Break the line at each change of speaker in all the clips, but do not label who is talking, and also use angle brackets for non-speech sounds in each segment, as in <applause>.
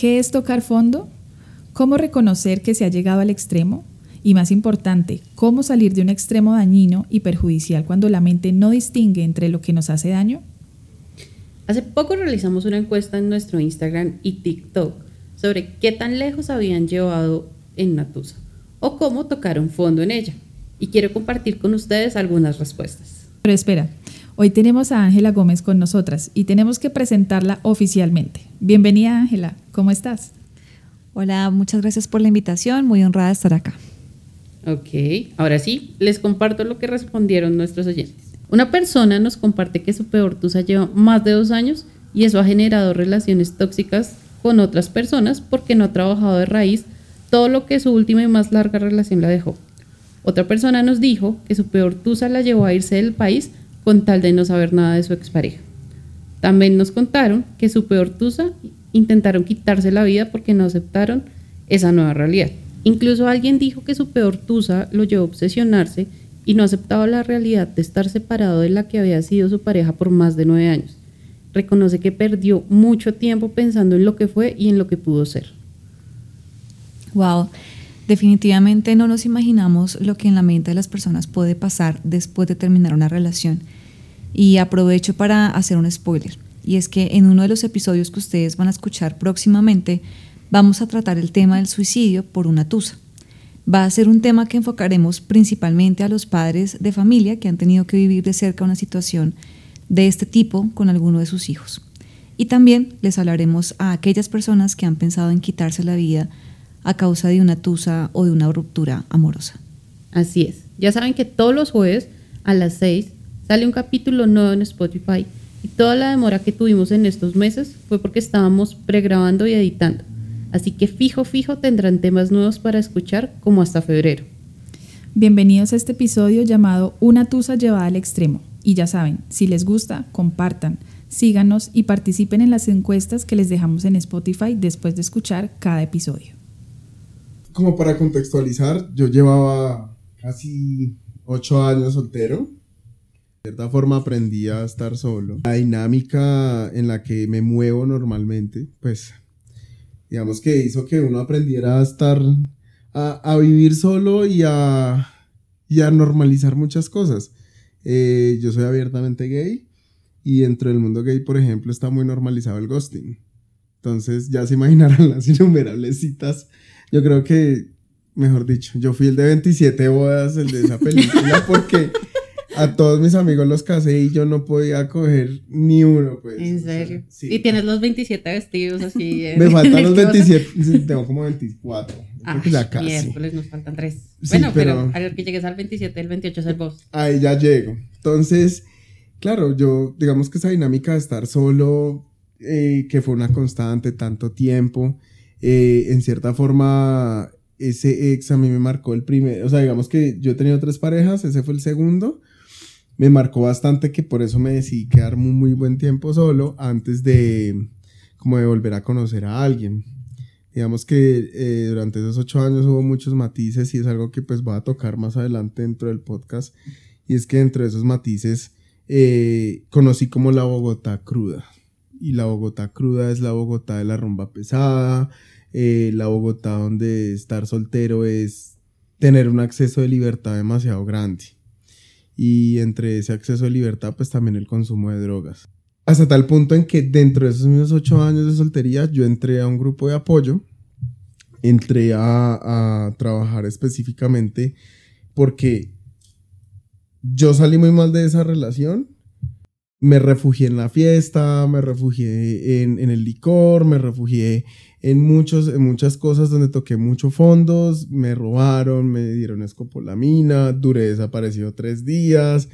¿Qué es tocar fondo? ¿Cómo reconocer que se ha llegado al extremo? Y más importante, ¿cómo salir de un extremo dañino y perjudicial cuando la mente no distingue entre lo que nos hace daño?
Hace poco realizamos una encuesta en nuestro Instagram y TikTok sobre qué tan lejos habían llevado en Natusa o cómo tocaron fondo en ella. Y quiero compartir con ustedes algunas respuestas.
Pero espera, hoy tenemos a Ángela Gómez con nosotras y tenemos que presentarla oficialmente. Bienvenida Ángela, ¿cómo estás?
Hola, muchas gracias por la invitación, muy honrada de estar acá.
Ok, ahora sí, les comparto lo que respondieron nuestros oyentes. Una persona nos comparte que su peor tusa lleva más de dos años y eso ha generado relaciones tóxicas con otras personas porque no ha trabajado de raíz todo lo que su última y más larga relación la dejó. Otra persona nos dijo que su peor tusa la llevó a irse del país con tal de no saber nada de su expareja. También nos contaron que su peor tusa intentaron quitarse la vida porque no aceptaron esa nueva realidad. Incluso alguien dijo que su peor tusa lo llevó a obsesionarse y no aceptaba la realidad de estar separado de la que había sido su pareja por más de nueve años. Reconoce que perdió mucho tiempo pensando en lo que fue y en lo que pudo ser.
Wow, definitivamente no nos imaginamos lo que en la mente de las personas puede pasar después de terminar una relación. Y aprovecho para hacer un spoiler. Y es que en uno de los episodios que ustedes van a escuchar próximamente, vamos a tratar el tema del suicidio por una tusa. Va a ser un tema que enfocaremos principalmente a los padres de familia que han tenido que vivir de cerca una situación de este tipo con alguno de sus hijos. Y también les hablaremos a aquellas personas que han pensado en quitarse la vida a causa de una tusa o de una ruptura amorosa.
Así es. Ya saben que todos los jueves a las 6 sale un capítulo nuevo en Spotify y toda la demora que tuvimos en estos meses fue porque estábamos pregrabando y editando. Así que fijo, fijo tendrán temas nuevos para escuchar como hasta febrero.
Bienvenidos a este episodio llamado Una tusa llevada al extremo. Y ya saben, si les gusta, compartan, síganos y participen en las encuestas que les dejamos en Spotify después de escuchar cada episodio.
Como para contextualizar, yo llevaba casi ocho años soltero. De cierta forma aprendí a estar solo. La dinámica en la que me muevo normalmente, pues digamos que hizo que uno aprendiera a estar, a, vivir solo y a, y a normalizar muchas cosas. Eh, yo soy abiertamente gay y dentro del mundo gay, por ejemplo, está muy normalizado el ghosting. Entonces ya se imaginarán las innumerables citas. Yo creo que, mejor dicho, yo fui el de 27 bodas, el de esa película, <laughs> porque a todos mis amigos los casé y yo no podía coger ni uno, pues.
¿En serio? Y tienes los 27 vestidos así. <laughs>
Me faltan los 27, tengo como 24. Ah.
Miércoles nos faltan 3. bueno, pero, al que llegues al 27, el 28 es el boss.
Ahí ya llego. Entonces, claro, yo, digamos que esa dinámica de estar solo, eh, que fue una constante tanto tiempo, eh, en cierta forma, ese ex a mí me marcó el primer, o sea, digamos que yo he tenido tres parejas, ese fue el segundo, me marcó bastante que por eso me decidí quedar muy, muy buen tiempo solo antes de como de volver a conocer a alguien. Digamos que eh, durante esos ocho años hubo muchos matices y es algo que pues voy a tocar más adelante dentro del podcast. Y es que dentro de esos matices eh, conocí como la Bogotá cruda. Y la Bogotá cruda es la Bogotá de la rumba pesada, eh, la Bogotá donde estar soltero es tener un acceso de libertad demasiado grande y entre ese acceso a libertad, pues también el consumo de drogas. Hasta tal punto en que dentro de esos mismos ocho años de soltería, yo entré a un grupo de apoyo, entré a, a trabajar específicamente porque yo salí muy mal de esa relación me refugié en la fiesta, me refugié en, en, el licor, me refugié en, muchos, en muchas cosas donde toqué muchos fondos, me robaron, me dieron escopolamina, duré desaparecido tres días,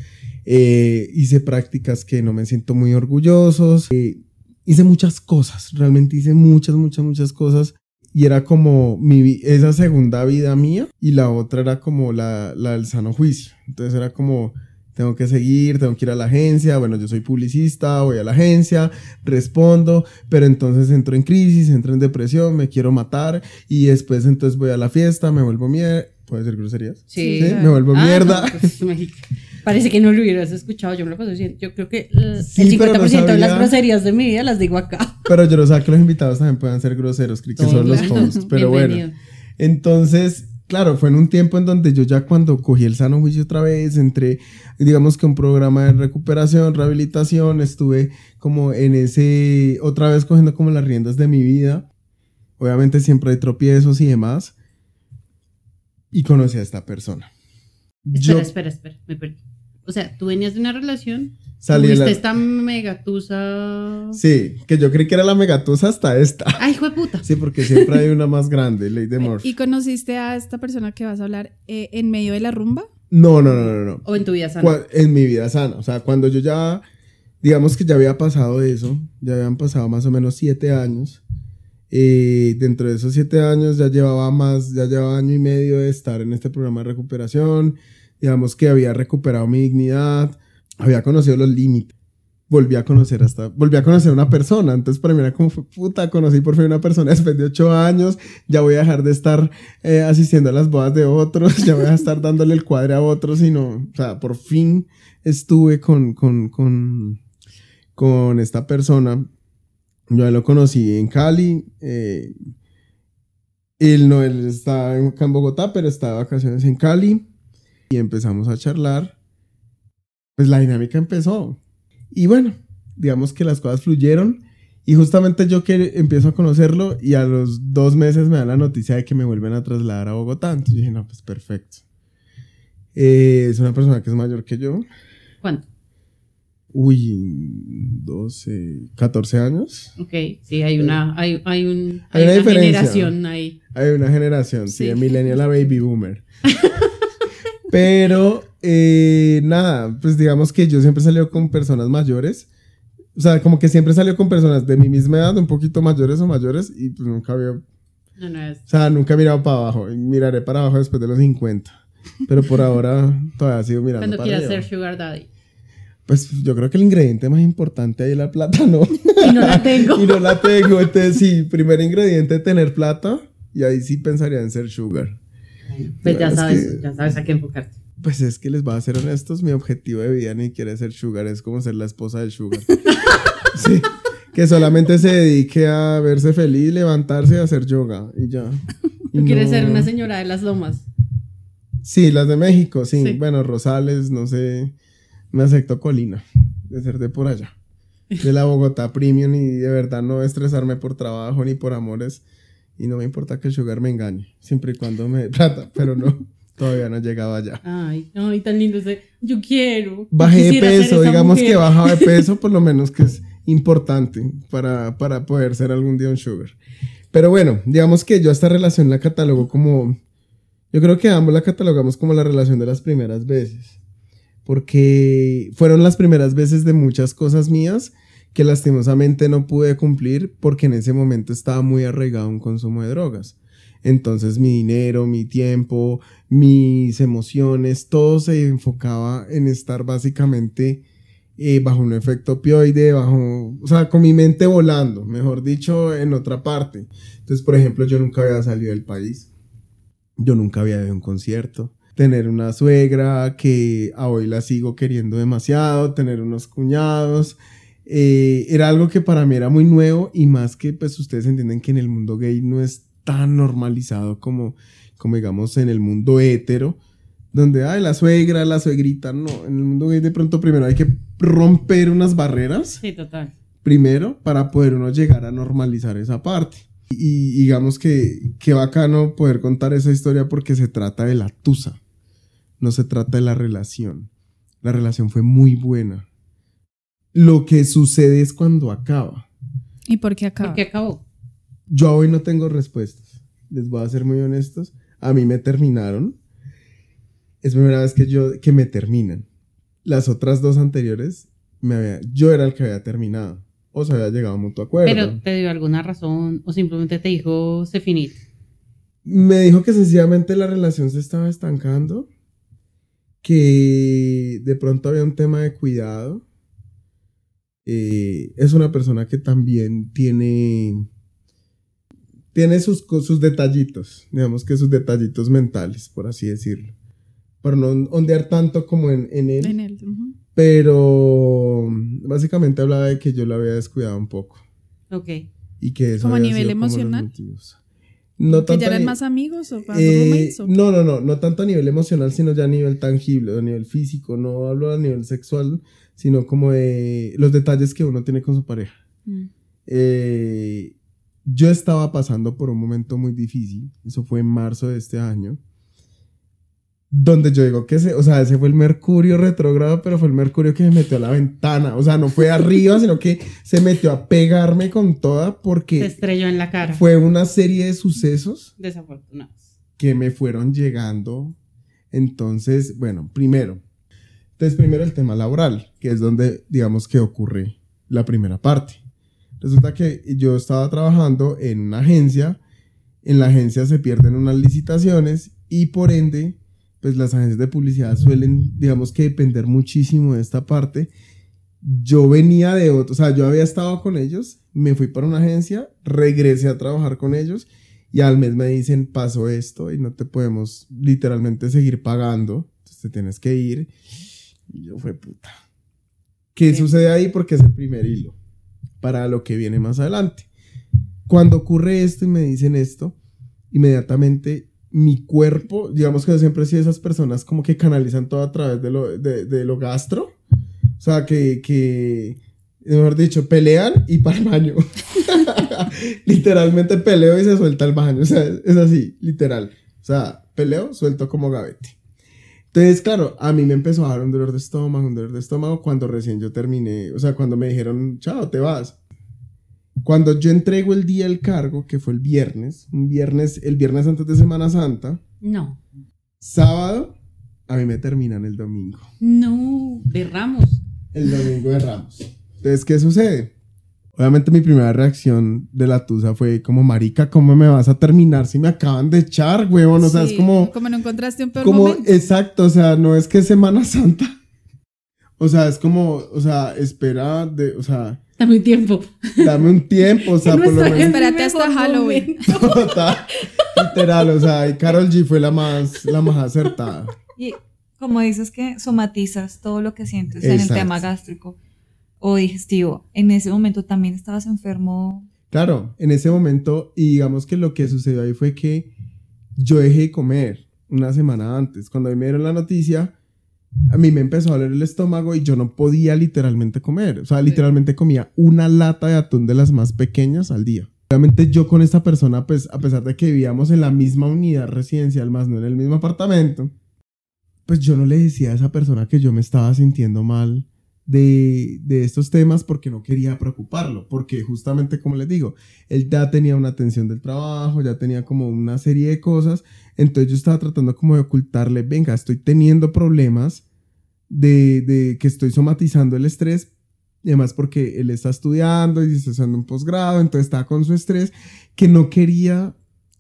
eh, hice prácticas que no me siento muy orgullosos, eh, hice muchas cosas, realmente hice muchas, muchas, muchas cosas. Y era como mi, esa segunda vida mía y la otra era como la, la del sano juicio. Entonces era como tengo que seguir, tengo que ir a la agencia, bueno, yo soy publicista, voy a la agencia, respondo, pero entonces entro en crisis, entro en depresión, me quiero matar y después entonces voy a la fiesta, me vuelvo mierda, ¿puede ser groserías?
Sí.
Me vuelvo ah, mierda.
pues, Parece que no lo hubieras escuchado, yo me lo paso diciendo. Yo creo que el
Sí, pero
50%
no
de las
sabía.
groserías de mi vida las digo acá.
Pero yo no sé que los invitados también puedan ser groseros, que son los hosts. <laughs> Pero bueno. Entonces, claro, fue en un tiempo en donde yo ya cuando cogí el sano juicio otra vez, entré, digamos que un programa de recuperación, rehabilitación, estuve como en ese, otra vez cogiendo como las riendas de mi vida. Obviamente siempre hay tropiezos y demás. Y conocí a esta persona.
Espera,
Yo
espera, espera, me perdí. O sea, tú venías de una relación,
salí de
tuviste
la...
esta megatusa.
Sí, que yo creí que era la megatusa hasta esta.
Ay, hijo de puta.
Sí, porque siempre hay una más grande, Lady Murphy.
¿Y conociste a esta persona que vas a hablar eh, en medio de la rumba?
No, no, no, no, no.
O en tu vida sana.
En mi vida sana. O sea, cuando yo ya, digamos que ya había pasado eso, ya habían pasado más o menos siete años. eh, dentro de esos siete años ya llevaba más, ya llevaba año y medio de estar en este programa de recuperación. Digamos que había recuperado mi dignidad, había conocido los límites. Volví a conocer hasta, volví a conocer una persona. Entonces para mí era como, puta, conocí por fin una persona después de ocho años. Ya voy a dejar de estar eh, asistiendo a las bodas de otros, <laughs> ya voy a estar dándole el cuadre a otros, sino, o sea, por fin estuve con, con, con, con esta persona. Yo a lo conocí en Cali. eh, él no, él está en Bogotá, pero está de vacaciones en Cali. Y empezamos a charlar. Pues la dinámica empezó. Y bueno, digamos que las cosas fluyeron. Y justamente yo que empiezo a conocerlo y a los dos meses me dan la noticia de que me vuelven a trasladar a Bogotá. Entonces dije, no, pues perfecto. Eh, es una persona que es mayor que yo.
¿Cuánto?
Uy, 12, 14 años.
Ok, sí, hay una, hay, hay un,
Hay una diferencia.
generación ahí.
Hay una generación, sí,
Sí.
de millennial a baby boomer. <laughs> Pero, eh, nada, pues digamos que yo siempre he salido con personas mayores. O sea, como que siempre salió con personas de mi misma edad, un poquito mayores o mayores, y pues nunca había, o
No, no es.
sea, nunca he mirado para abajo. Miraré para abajo después de los 50. Pero por ahora <laughs> todavía sigo mirando
Cuando
para
quieras
arriba.
ser Sugar Daddy.
Pues yo creo que el ingrediente más importante ahí es la plata, ¿no?
Y no la <laughs> tengo.
y no la tengo. Entonces, sí, primer ingrediente, tener plata. Y ahí sí pensaría en ser sugar.
Pues ya
Es
sabes,
que-
ya sabes a qué enfocarte.
Pues es que les voy a ser honestos, mi objetivo de vida ni quiere ser sugar, es como ser la esposa del sugar. <laughs> sí, que solamente se dedique a verse feliz, levantarse y hacer yoga y ya. Y no-
ser una señora de las lomas.
Sí, las de México, sí.
Sí.
Bueno, Rosales, no sé, me acepto Colina, de ser de por allá. De la Bogotá Premium y de verdad no estresarme por trabajo ni por amores. Y no me importa que el sugar me engañe, siempre y cuando me dé plata, pero no, todavía no he llegado allá.
Ay, ay, tan lindo ese. Yo quiero.
Bajé de peso, digamos
mujer.
que he bajado de <laughs> peso, por lo menos que es importante para, para poder ser algún día un sugar. Pero bueno, digamos que yo esta relación la catalogo como, yo creo que ambos la catalogamos como la relación de las primeras veces, porque fueron las primeras veces de muchas cosas mías que lastimosamente no pude cumplir porque en ese momento estaba muy arraigado a un consumo de drogas. Entonces mi dinero, mi tiempo, mis emociones, todo se enfocaba en estar básicamente eh, bajo un efecto opioide, bajo, o sea, con mi mente volando, mejor dicho, en otra parte. Entonces, por ejemplo, yo nunca había salido del país, yo nunca había ido a un concierto, tener una suegra que a hoy la sigo queriendo demasiado, tener unos cuñados, eh, era algo que para mí era muy nuevo y más que pues ustedes entienden que en el mundo gay no es tan normalizado como, como digamos en el mundo hetero, donde ay, la suegra, la suegrita, no, en el mundo gay de pronto primero hay que romper unas barreras
Sí, total.
primero para poder uno llegar a normalizar esa parte. Y, y digamos que qué bacano poder contar esa historia porque se trata de la tusa, no se trata de la relación. La relación fue muy buena. Lo que sucede es cuando acaba.
¿Y por qué acaba?
¿Por qué acabó?
Yo hoy no tengo respuestas. Les voy a ser muy honestos. A mí me terminaron. Es primera vez que yo que me terminan. Las otras dos anteriores me había, yo era el que había terminado o se había llegado a mutuo acuerdo.
Pero te dio alguna razón o simplemente te dijo se finit.
Me dijo que sencillamente la relación se estaba estancando, que de pronto había un tema de cuidado. Eh, es una persona que también tiene, tiene sus, sus detallitos, digamos que sus detallitos mentales, por así decirlo. para no ondear tanto como en, en él.
En él. ujú.
Pero básicamente hablaba de que yo lo había descuidado un poco.
Ok.
Y que eso
¿Como a nivel emocional?
No
¿Que
tanto
ya eran más amigos o más
eh,
roommates, o qué?
no, no, no, no tanto a nivel emocional, sino ya a nivel tangible, a nivel físico. No hablo a nivel sexual, sino como de los detalles que uno tiene con su pareja.
Mm.
Eh, yo estaba pasando por un momento muy difícil, eso fue en marzo de este año, donde yo digo que ese, o sea, ese fue el Mercurio retrógrado, pero fue el Mercurio que me metió a la ventana, o sea, no fue arriba, sino que se metió a pegarme con toda
Se
porque
estrelló en la cara.
fue una serie de sucesos
Desafortunados.
que me fueron llegando. Entonces, bueno, primero. Entonces, primero el tema laboral, que es donde, digamos, que ocurre la primera parte. Resulta que yo estaba trabajando en una agencia, en la agencia se pierden unas licitaciones y por ende, pues las agencias de publicidad suelen, digamos que depender muchísimo de esta parte. Yo venía de otro, o sea, yo había estado con ellos, me fui para una agencia, regresé a trabajar con ellos y al mes me dicen, pasó esto y no te podemos literalmente seguir pagando, entonces te tienes que ir. Y yo fue puta. ¿Qué
Sí.
sucede ahí? Porque es el primer hilo para lo que viene más adelante. Cuando ocurre esto y me dicen esto, inmediatamente mi cuerpo, digamos que siempre he sido esas personas como que canalizan todo a través de lo, de, de lo gastro. O sea, que, que, mejor dicho, pelean y para el baño. <laughs> Literalmente peleo y se suelta el baño. O sea, es así, literal. O sea, peleo, suelto como gavete. Entonces, claro, a mí me empezó a dar un dolor de estómago, un dolor de estómago cuando recién yo terminé, o sea, cuando me dijeron, chao, te vas. Cuando yo entrego el día del cargo, que fue el viernes, un viernes, el viernes antes de Semana Santa,
No.
sábado, a mí me terminan el domingo.
No. De Ramos.
El domingo de Ramos. Entonces, ¿qué sucede? Obviamente mi primera reacción de la tusa fue como, marica, ¿cómo me vas a terminar si me acaban de echar, huevón? O sea, es
Sí,
como...
Como no encontraste un peor
como
momento.
exacto, o sea, no es que es Semana <laughs> Santa. O sea, es como, o sea, espera de, o sea,
Dame un tiempo.
dame un tiempo, o sea,
no
por lo menos.
Espérate hasta Halloween. <laughs> <laughs>
literal, o sea, y Carol G fue la más, la más acertada.
Y como dices que somatizas todo lo que sientes en el
Exacto.
tema gástrico o digestivo, en ese momento también estabas enfermo.
Claro, en ese momento, y digamos que lo que sucedió ahí fue que yo dejé de comer una semana antes. Cuando a mí me dieron la noticia, a mí me empezó a doler el estómago y yo no podía literalmente comer. O sea, literalmente comía una lata de atún de las más pequeñas al día. Obviamente yo con esta persona, pues a pesar de que vivíamos en la misma unidad residencial, más no en el mismo apartamento, pues yo no le decía a esa persona que yo me estaba sintiendo mal de, de estos temas porque no quería preocuparlo, porque justamente como les digo, él ya tenía una atención del trabajo, ya tenía como una serie de cosas, entonces yo estaba tratando como de ocultarle, venga, estoy teniendo problemas de, de que estoy somatizando el estrés, y además porque él está estudiando y está haciendo un posgrado, entonces estaba con su estrés, que no quería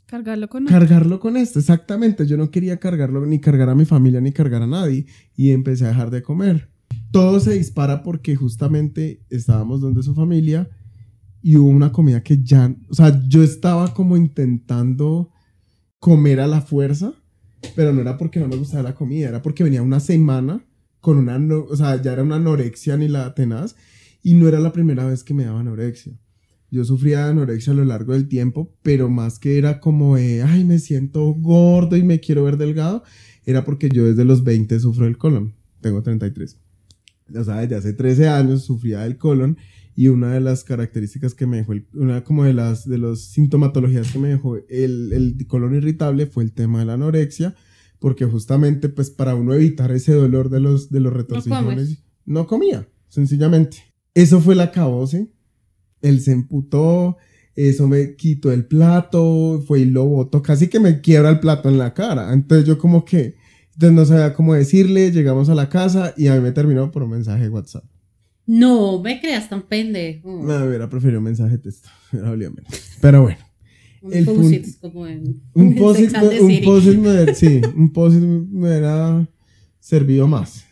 Cargarlo con
cargarlo con esto, exactamente. Yo no quería cargarlo, ni cargar a mi familia, ni cargar a nadie. Y empecé a dejar de comer. Todo se dispara porque justamente estábamos donde su familia y hubo una comida que ya, o sea, yo estaba como intentando comer a la fuerza, pero no era porque no me gustaba la comida, era porque venía una semana con una, no- o sea, ya era una anorexia ni la tenaz y no era la primera vez que me daba anorexia. Yo sufría de anorexia a lo largo del tiempo, pero más que era como de, ay, me siento gordo y me quiero ver delgado, era porque yo desde los 20 sufro del colon. Tengo 33. O sea, desde hace 13 años sufría del colon y una de las características que me dejó, el- una como de las de las sintomatologías que me dejó el, el colon irritable fue el tema de la anorexia, porque justamente pues para uno evitar ese dolor de los, de los retorcijones, no comía, sencillamente. Eso fue el acabose él se emputó, eso me quitó el plato, fue y lo botó, casi que me quiebra el plato en la cara. Entonces yo como que, entonces no sabía cómo decirle, llegamos a la casa y a mí me terminó por un mensaje de WhatsApp.
No, me creas tan pendejo.
Me hubiera preferido un mensaje de texto, <laughs> hubiera menos. Pero bueno,
Un
el
post-it
punto-
como en,
un <laughs> post-it un post-it me, <laughs> sí, un post-it me hubiera servido más.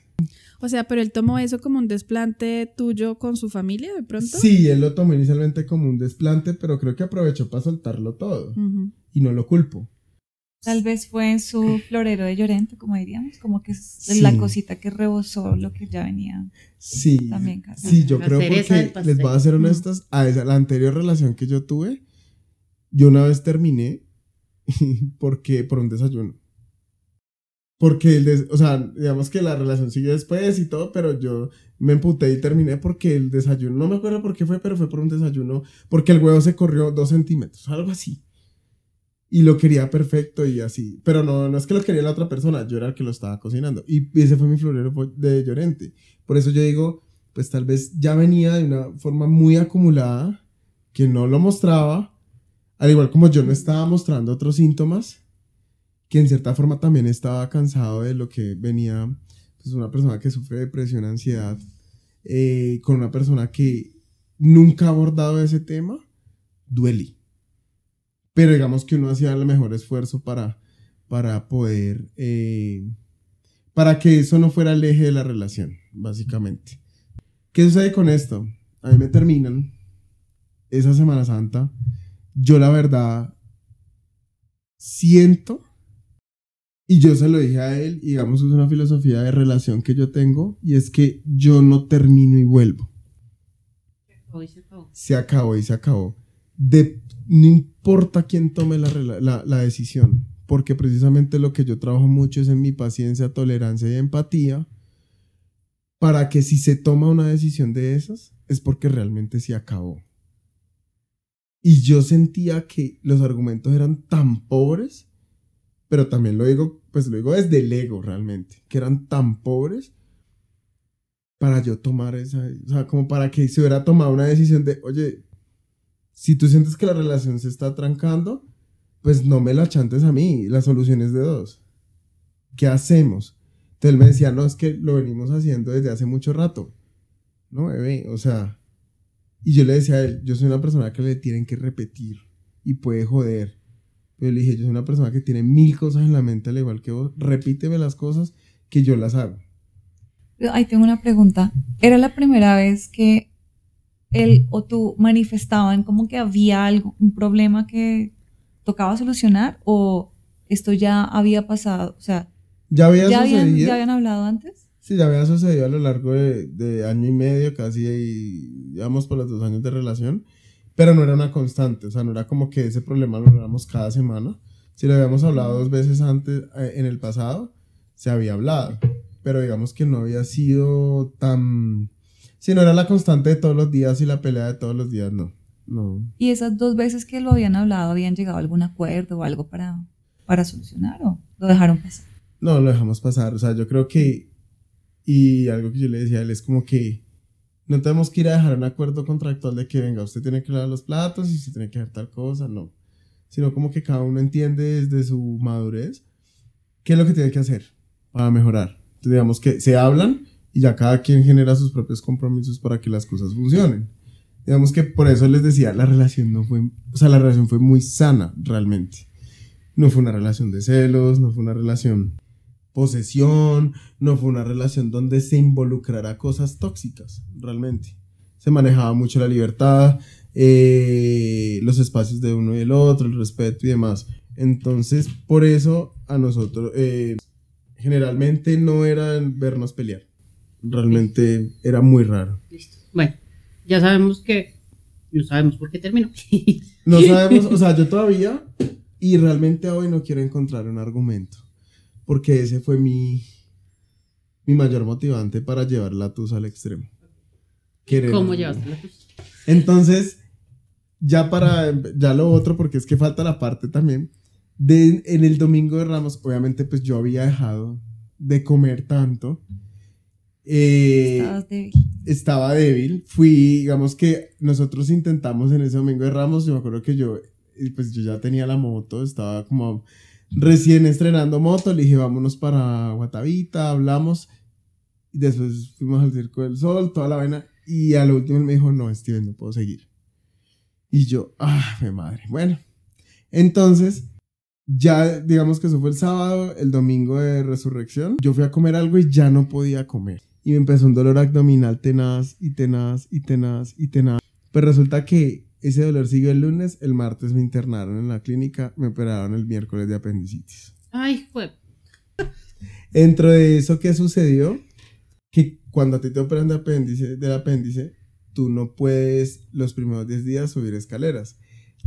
O sea, pero él tomó eso como un desplante tuyo con su familia de pronto.
Sí, él lo tomó inicialmente como un desplante, pero creo que aprovechó para soltarlo todo. Y no lo culpo.
Tal vez fue en su florero de Llorente, como diríamos, como que es la cosita que rebosó lo que ya venía.
Sí,
También casi.
sí, yo
La
creo porque les voy a ser honestas, a esa, la anterior relación que yo tuve, yo una vez terminé <laughs> porque por un desayuno. Porque el des- o sea, digamos que la relación siguió después y todo, pero yo me emputé y terminé porque el desayuno, no me acuerdo por qué fue, pero fue por un desayuno, porque el huevo se corrió dos centímetros, algo así. Y lo quería perfecto y así. Pero no, no es que lo quería la otra persona, yo era el que lo estaba cocinando. Y ese fue mi florero de Llorente. Por eso yo digo, pues tal vez ya venía de una forma muy acumulada, que no lo mostraba, al igual como yo no estaba mostrando otros síntomas, que en cierta forma también estaba cansado de lo que venía, pues una persona que sufre depresión, ansiedad, eh, con una persona que nunca ha abordado ese tema, duele. Pero digamos que uno hacía el mejor esfuerzo para, para poder, eh, para que eso no fuera el eje de la relación, básicamente. ¿Qué sucede con esto? A mí me terminan esa Semana Santa. Yo la verdad siento, y yo se lo dije a él, y digamos es una filosofía de relación que yo tengo, y es que yo no termino y vuelvo.
Hoy se acabó.
Se acabó y se acabó. De, no importa quién tome la, decisión, porque precisamente lo que yo trabajo mucho es en mi paciencia, tolerancia y empatía, para que si se toma una decisión de esas, es porque realmente se acabó. Y yo sentía que los argumentos eran tan pobres, pero también lo digo, pues lo digo desde el ego realmente, que eran tan pobres para yo tomar esa, o sea, como para que se hubiera tomado una decisión de, oye, si tú sientes que la relación se está trancando, pues no me la chantes a mí, la solución es de dos. ¿Qué hacemos? Entonces él me decía, no, es que lo venimos haciendo desde hace mucho rato. No, bebé, o sea, y yo le decía a él, yo soy una persona que le tienen que repetir y puede joder. Pero le dije, yo soy una persona que tiene mil cosas en la mente, al igual que vos, repíteme las cosas que yo las hago.
Ahí tengo una pregunta. ¿Era la primera vez que él o tú manifestaban como que había algo, un problema que tocaba solucionar o esto ya había pasado? O sea,
Ya había
¿ya habían. ¿ya habían hablado antes?
Sí, ya había sucedido a lo largo de, de año y medio, casi, y llevamos por los dos años de relación, pero no era una constante, o sea, no era como que ese problema lo hablamos cada semana. Si lo habíamos hablado dos veces antes, eh, en el pasado, se había hablado, pero digamos que no había sido tan... Si no era la constante de todos los días y la pelea de todos los días, no. No.
Y esas dos veces que lo habían hablado, ¿habían llegado a algún acuerdo o algo para, para solucionar o lo dejaron pasar?
No, lo dejamos pasar. O sea, yo creo que, y algo que yo le decía a él es como que no tenemos que ir a dejar un acuerdo contractual de que venga, usted tiene que lavar los platos y usted tiene que hacer tal cosa, no. Sino como que cada uno entiende desde su madurez qué es lo que tiene que hacer para mejorar. Entonces, digamos que se hablan y ya cada quien genera sus propios compromisos para que las cosas funcionen. Digamos que por eso les decía, la relación no fue, o sea, la relación fue muy sana realmente. No fue una relación de celos, no fue una relación posesión, no fue una relación donde se involucrara cosas tóxicas, realmente. Se manejaba mucho la libertad, eh, los espacios de uno y el otro, el respeto y demás. Entonces, por eso a nosotros, eh, generalmente no era vernos pelear. Realmente era muy raro.
Listo. Bueno, ya sabemos que no sabemos por qué terminó. <laughs>
No sabemos, o sea, <laughs> yo todavía, y realmente hoy no quiero encontrar un argumento, porque ese fue mi, mi mayor motivante para llevar la tusa al extremo. Querer-
¿Cómo llevaste la tusa?
Entonces, ya para, ya lo otro, porque es que falta la parte también, de, en el domingo de Ramos, obviamente pues yo había dejado de comer tanto. Eh,
Estabas débil.
estaba débil. Fui, digamos que nosotros intentamos en ese domingo de Ramos. Yo me acuerdo que yo, pues yo ya tenía la moto, estaba como recién estrenando moto. Le dije, vámonos para Guatavita, hablamos. Y después fuimos al Circo del Sol, toda la vaina. Y al último él me dijo, no, Steven, no puedo seguir. Y yo, ah, mi madre. Bueno, entonces, ya digamos que eso fue el sábado, el domingo de resurrección. Yo fui a comer algo y ya no podía comer. Y me empezó un dolor abdominal tenaz y tenaz y tenaz y tenaz. Pues resulta que ese dolor siguió el lunes, el martes me internaron en la clínica, me operaron el miércoles de apendicitis.
Ay, fue.
Dentro de eso, ¿qué sucedió? Que cuando a ti te operan de apéndice, del apéndice, tú no puedes los primeros 10 días subir escaleras.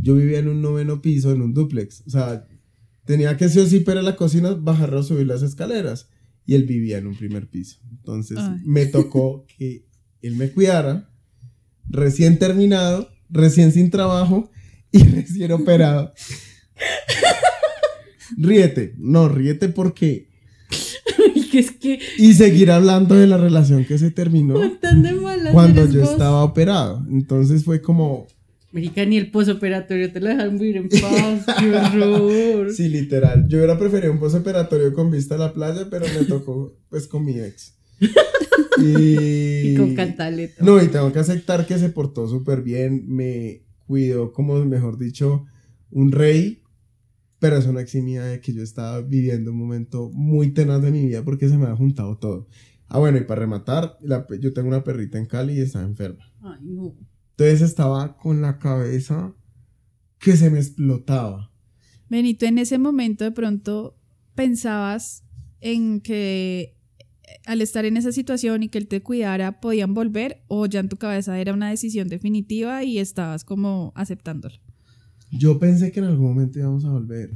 Yo vivía en un noveno piso, en un duplex. O sea, tenía que sí o sí para la cocina bajar o subir las escaleras. Y él vivía en un primer piso. Entonces
Ay.
me tocó que él me cuidara, recién terminado, recién sin trabajo y <laughs> recién operado. ríete, no, ríete porque...
Ay, que es que
Y seguir hablando de la relación que se terminó
tan de
cuando yo
vos.
estaba operado. Entonces fue como,
Marica, ni el posoperatorio te lo dejan vivir en paz. ¡Qué horror!
sí, literal. Yo hubiera preferido un postoperatorio con vista a la playa, pero me tocó pues con mi ex. <laughs> Y,
Y con cantaleta.
No, y tengo que aceptar que se portó súper bien, me cuidó como, mejor dicho, un rey, pero eso no eximía de que yo estaba viviendo un momento muy tenaz de mi vida porque se me ha juntado todo. Ah, bueno, y para rematar, la yo tengo una perrita en Cali y está enferma.
Ay, no.
Entonces estaba con la cabeza que se me explotaba.
Benito, en ese momento de pronto pensabas en que eh, al estar en esa situación y que él te cuidara, podían volver o ya en tu cabeza era una decisión definitiva y estabas como aceptándolo.
Yo pensé que en algún momento íbamos a volver,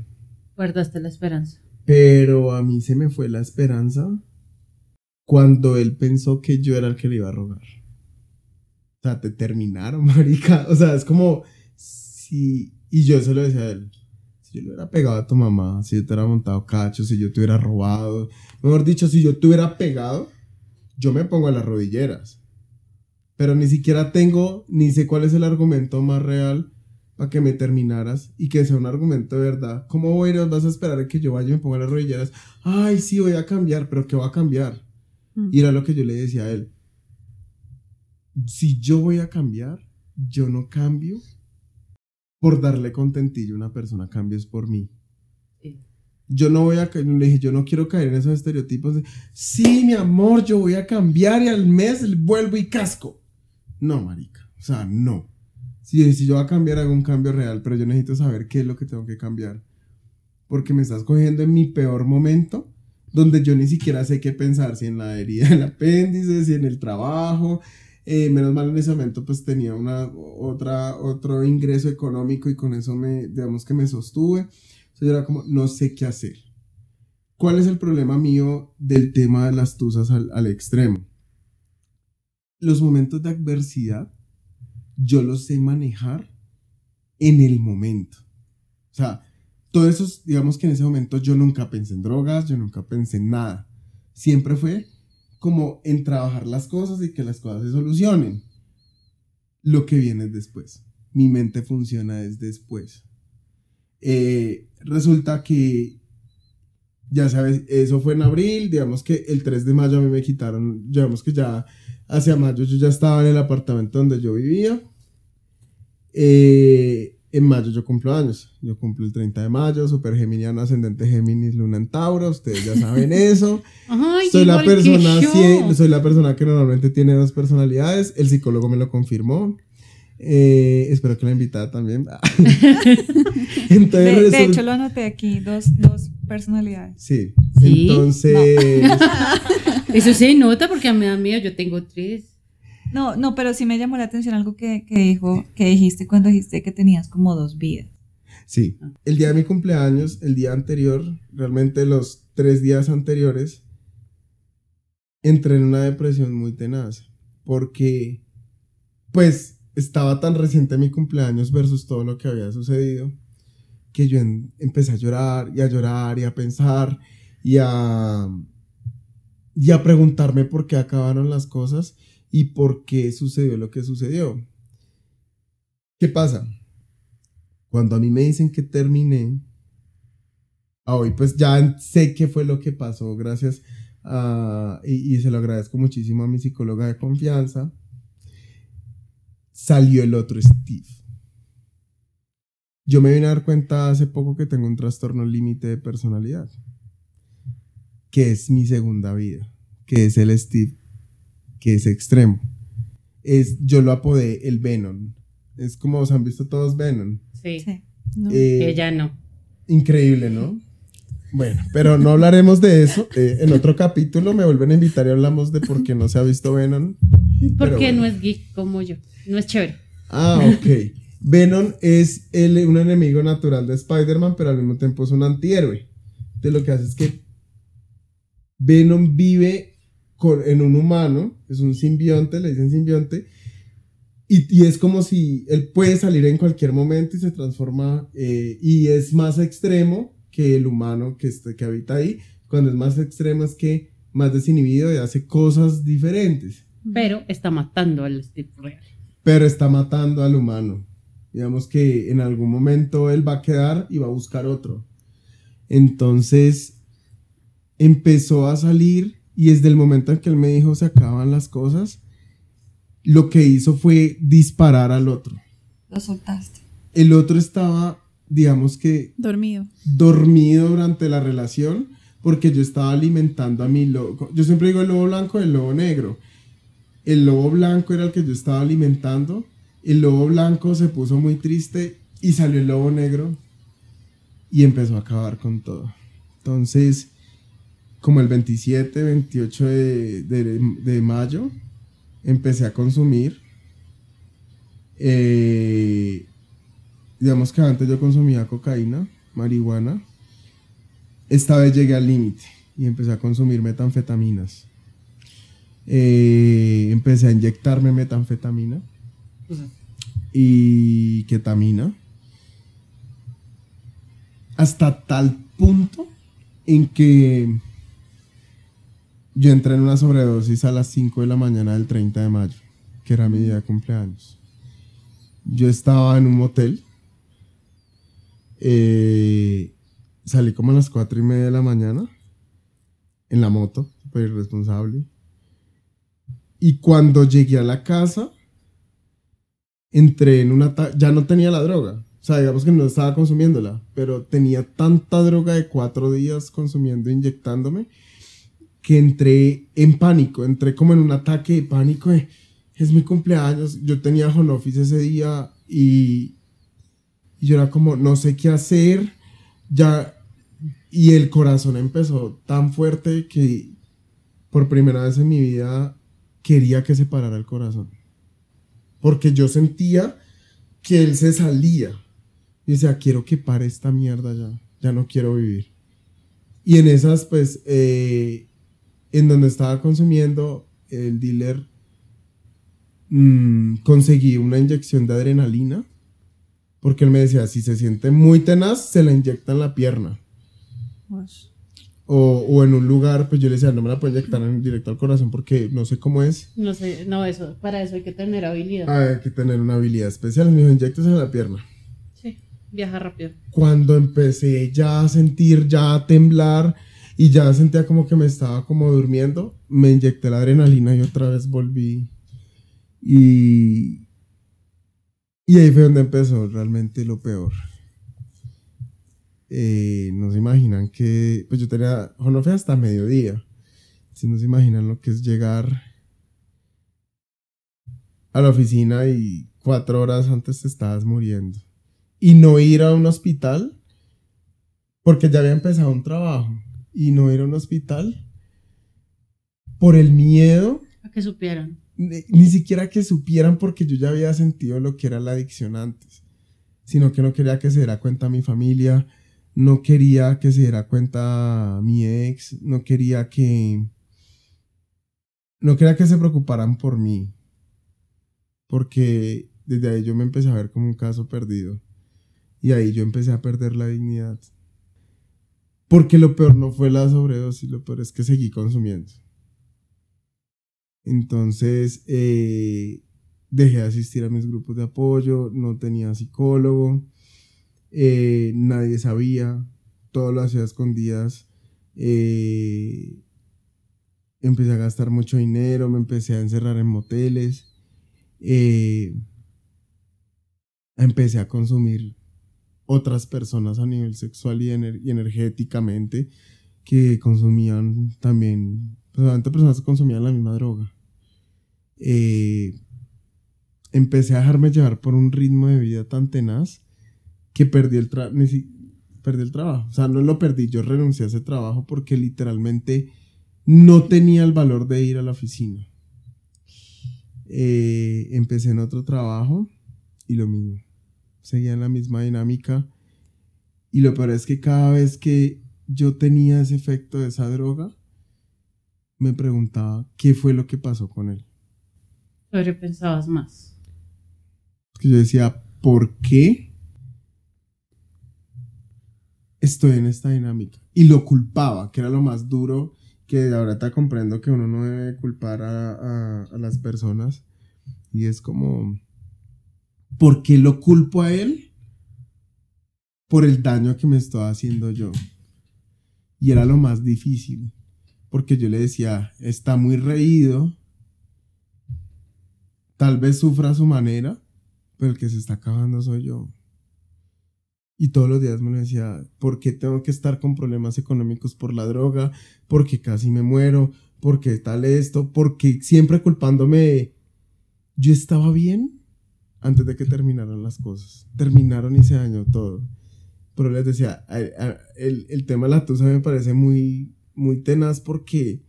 Guardaste la esperanza.
pero a mí se me fue la esperanza cuando él pensó que yo era el que le iba a rogar. O sea, te terminaron, <laughs> marica. O sea, es como si... Y yo se lo decía a él. Si yo le hubiera pegado a tu mamá, si yo te hubiera montado cacho, si yo te hubiera robado. Mejor dicho, si yo te hubiera pegado, yo me pongo a las rodilleras. Pero ni siquiera tengo, ni sé cuál es el argumento más real para que me terminaras y que sea un argumento de verdad. ¿Cómo voy a vas a esperar a que yo vaya y me ponga las rodilleras? Ay, sí, voy a cambiar, pero ¿qué va a cambiar?
Mm.
Y era lo que yo le decía a él. Si yo voy a cambiar, yo no cambio por darle contentillo a una persona, cambies por mí.
Sí.
Yo no voy a caer, le dije, yo no quiero caer en esos estereotipos de, sí, mi amor, yo voy a cambiar y al mes vuelvo y casco. No, marica, o sea, no. Si, si yo voy a cambiar, hago un cambio real, pero yo necesito saber qué es lo que tengo que cambiar. Porque me estás cogiendo en mi peor momento, donde yo ni siquiera sé qué pensar, si en la herida del apéndice, si en el trabajo. Eh, menos mal en ese momento pues tenía una, otra, otro ingreso económico y con eso me, digamos que me sostuve. Entonces yo era como, no sé qué hacer. ¿Cuál es el problema mío del tema de las tusas al, al extremo? Los momentos de adversidad yo los sé manejar en el momento. O sea, todo eso, digamos que en ese momento yo nunca pensé en drogas, yo nunca pensé en nada. Siempre fue como en trabajar las cosas y que las cosas se solucionen. Lo que viene es después. Mi mente funciona es después. Eh, resulta que, ya sabes, eso fue en abril, digamos que el 3 de mayo a mí me quitaron, digamos que ya hacia mayo yo ya estaba en el apartamento donde yo vivía. Eh, en mayo yo cumplo años, yo cumplo el 30 de mayo, super geminiano, ascendente Géminis, luna en Tauro, ustedes ya saben eso. <laughs>
Ay,
soy la persona, sí, soy la persona que normalmente tiene dos personalidades, el psicólogo me lo confirmó. Eh, espero que la invitada también. <laughs> Entonces,
De, hecho, lo anoté aquí, dos, dos personalidades.
Sí,
¿Sí?
entonces, <laughs>
Eso se nota porque a mí me da miedo, yo tengo tres.
No, no, pero sí me llamó la atención algo que, que dijo, que dijiste cuando dijiste que tenías como dos vidas.
sí, el día de mi cumpleaños, el día anterior, realmente los tres días anteriores, entré en una depresión muy tenaz, porque, pues, estaba tan reciente mi cumpleaños versus todo lo que había sucedido, que yo en- empecé a llorar y a llorar y a pensar y a, y a preguntarme por qué acabaron las cosas y por qué sucedió lo que sucedió. ¿Qué pasa? Cuando a mí me dicen que terminé, a hoy pues ya sé qué fue lo que pasó, gracias a, y, y se lo agradezco muchísimo a mi psicóloga de confianza, salió el otro Steve. Yo me vine a dar cuenta hace poco que tengo un trastorno límite de personalidad, que es mi segunda vida, que es el Steve, que es extremo. Es, yo lo apodé el Venom. Es como se han visto todos Venom.
Sí.
Sí.
No.
Eh,
Ella no.
Increíble, ¿no? Bueno, pero no hablaremos de eso. Eh, en otro capítulo me vuelven a invitar y hablamos de por qué no se ha visto Venom.
Porque
bueno.
no es geek como yo. No es chévere.
Ah, ok. Venom es el- un enemigo natural de Spider-Man, pero al mismo tiempo es un antihéroe. Entonces lo que hace es que Venom vive con- en un humano, es un simbionte, le dicen simbionte, y, y es como si él puede salir en cualquier momento y se transforma, eh, y es más extremo que el humano que, este- que habita ahí. Cuando es más extremo es que más desinhibido y hace cosas diferentes
Pero está matando al Steve real.
pero está matando al humano. Digamos que en algún momento él va a quedar y va a buscar otro. Entonces empezó a salir y desde el momento en que él me dijo se acaban las cosas, lo que hizo fue disparar al otro.
Lo soltaste.
El otro estaba, digamos que
Dormido.
dormido durante la relación porque yo estaba alimentando a mi lobo. Yo siempre digo el lobo blanco y el lobo negro. El lobo blanco era el que yo estaba alimentando. El lobo blanco se puso muy triste y salió el lobo negro y empezó a acabar con todo. Entonces, como el 27, 28 de, de- de mayo, empecé a consumir. Eh, digamos que antes yo consumía cocaína, marihuana. Esta vez llegué al límite y empecé a consumir metanfetaminas. Eh, empecé a inyectarme metanfetamina y ketamina. Hasta tal punto en que yo entré en una sobredosis a las 5 de la mañana del 30 de mayo, que era mi día de cumpleaños. Yo estaba en un motel. eh, salí como a las 4 y media de la mañana en la moto, súper irresponsable. Y cuando llegué a la casa, entré en una... Ya no tenía la droga. O sea, digamos que no estaba consumiéndola, pero tenía tanta droga de cuatro días consumiendo, inyectándome, que entré en pánico. Entré como en un ataque de pánico de, es mi cumpleaños. Yo tenía home office ese día y, yo era como, no sé qué hacer. Ya, y el corazón empezó tan fuerte que por primera vez en mi vida quería que se parara el corazón. Porque yo sentía que él se salía. Y decía, quiero que pare esta mierda ya. Ya no quiero vivir. Y en esas, pues, eh, en donde estaba consumiendo, el dealer mm, conseguí una inyección de adrenalina. Porque él me decía, si se siente muy tenaz, se la inyecta en la pierna. O, o en un lugar, pues yo le decía, no me la puedo inyectar en directo al corazón porque no sé cómo es.
No sé, no, eso, para eso hay que tener habilidad.
Hay que tener una habilidad especial. Me dijo, inyectes en la pierna.
Sí, viaja rápido.
Cuando empecé ya a sentir, ya a temblar y ya sentía como que me estaba como durmiendo, me inyecté la adrenalina y otra vez volví. Y, y ahí fue donde empezó realmente lo peor. Eh, no se imaginan que, pues yo tenía, no fue hasta mediodía. Si no se imaginan lo que es llegar a la oficina y cuatro horas antes te estabas muriendo. Y no ir a un hospital, porque ya había empezado un trabajo, y no ir a un hospital por el miedo,
A que supieran.
ni, ni siquiera que supieran porque yo ya había sentido lo que era la adicción antes, sino que no quería que se diera cuenta mi familia, no quería que se diera cuenta mi ex, no quería que... No quería que se preocuparan por mí, porque desde ahí yo me empecé a ver como un caso perdido. Y ahí yo empecé a perder la dignidad. Porque lo peor no fue la sobredosis, lo peor es que seguí consumiendo. Entonces, eh, dejé de asistir a mis grupos de apoyo, no tenía psicólogo, eh, nadie sabía, todo lo hacía escondidas. eh, empecé a gastar mucho dinero, me empecé a encerrar en moteles, empecé a consumir otras personas a nivel sexual y, ener- y energéticamente que consumían también, pues, personas que consumían la misma droga. Eh, empecé a dejarme llevar por un ritmo de vida tan tenaz que perdí el, perdí el trabajo. O sea, no lo perdí, yo renuncié a ese trabajo porque literalmente no tenía el valor de ir a la oficina. Eh, empecé en otro trabajo y lo mismo. Seguía en la misma dinámica. Y lo peor es que cada vez que yo tenía ese efecto de esa droga, me preguntaba qué fue lo que pasó con él.
Pero pensabas más.
Que yo decía, ¿por qué estoy en esta dinámica? Y lo culpaba, que era lo más duro que ahorita comprendo que uno no debe culpar a, las personas. Y es como, ¿por qué lo culpo a él? Por el daño que me estaba haciendo yo. Y era lo más difícil, porque yo le decía, está muy reído, tal vez sufra a su manera, pero el que se está acabando soy yo. Y todos los días me decía, ¿por qué tengo que estar con problemas económicos por la droga? ¿Por qué casi me muero? ¿Por qué tal esto? Porque siempre culpándome, yo estaba bien antes de que terminaran las cosas. Terminaron y se dañó todo. Pero les decía, el, el tema de la tusa me parece muy, muy tenaz porque...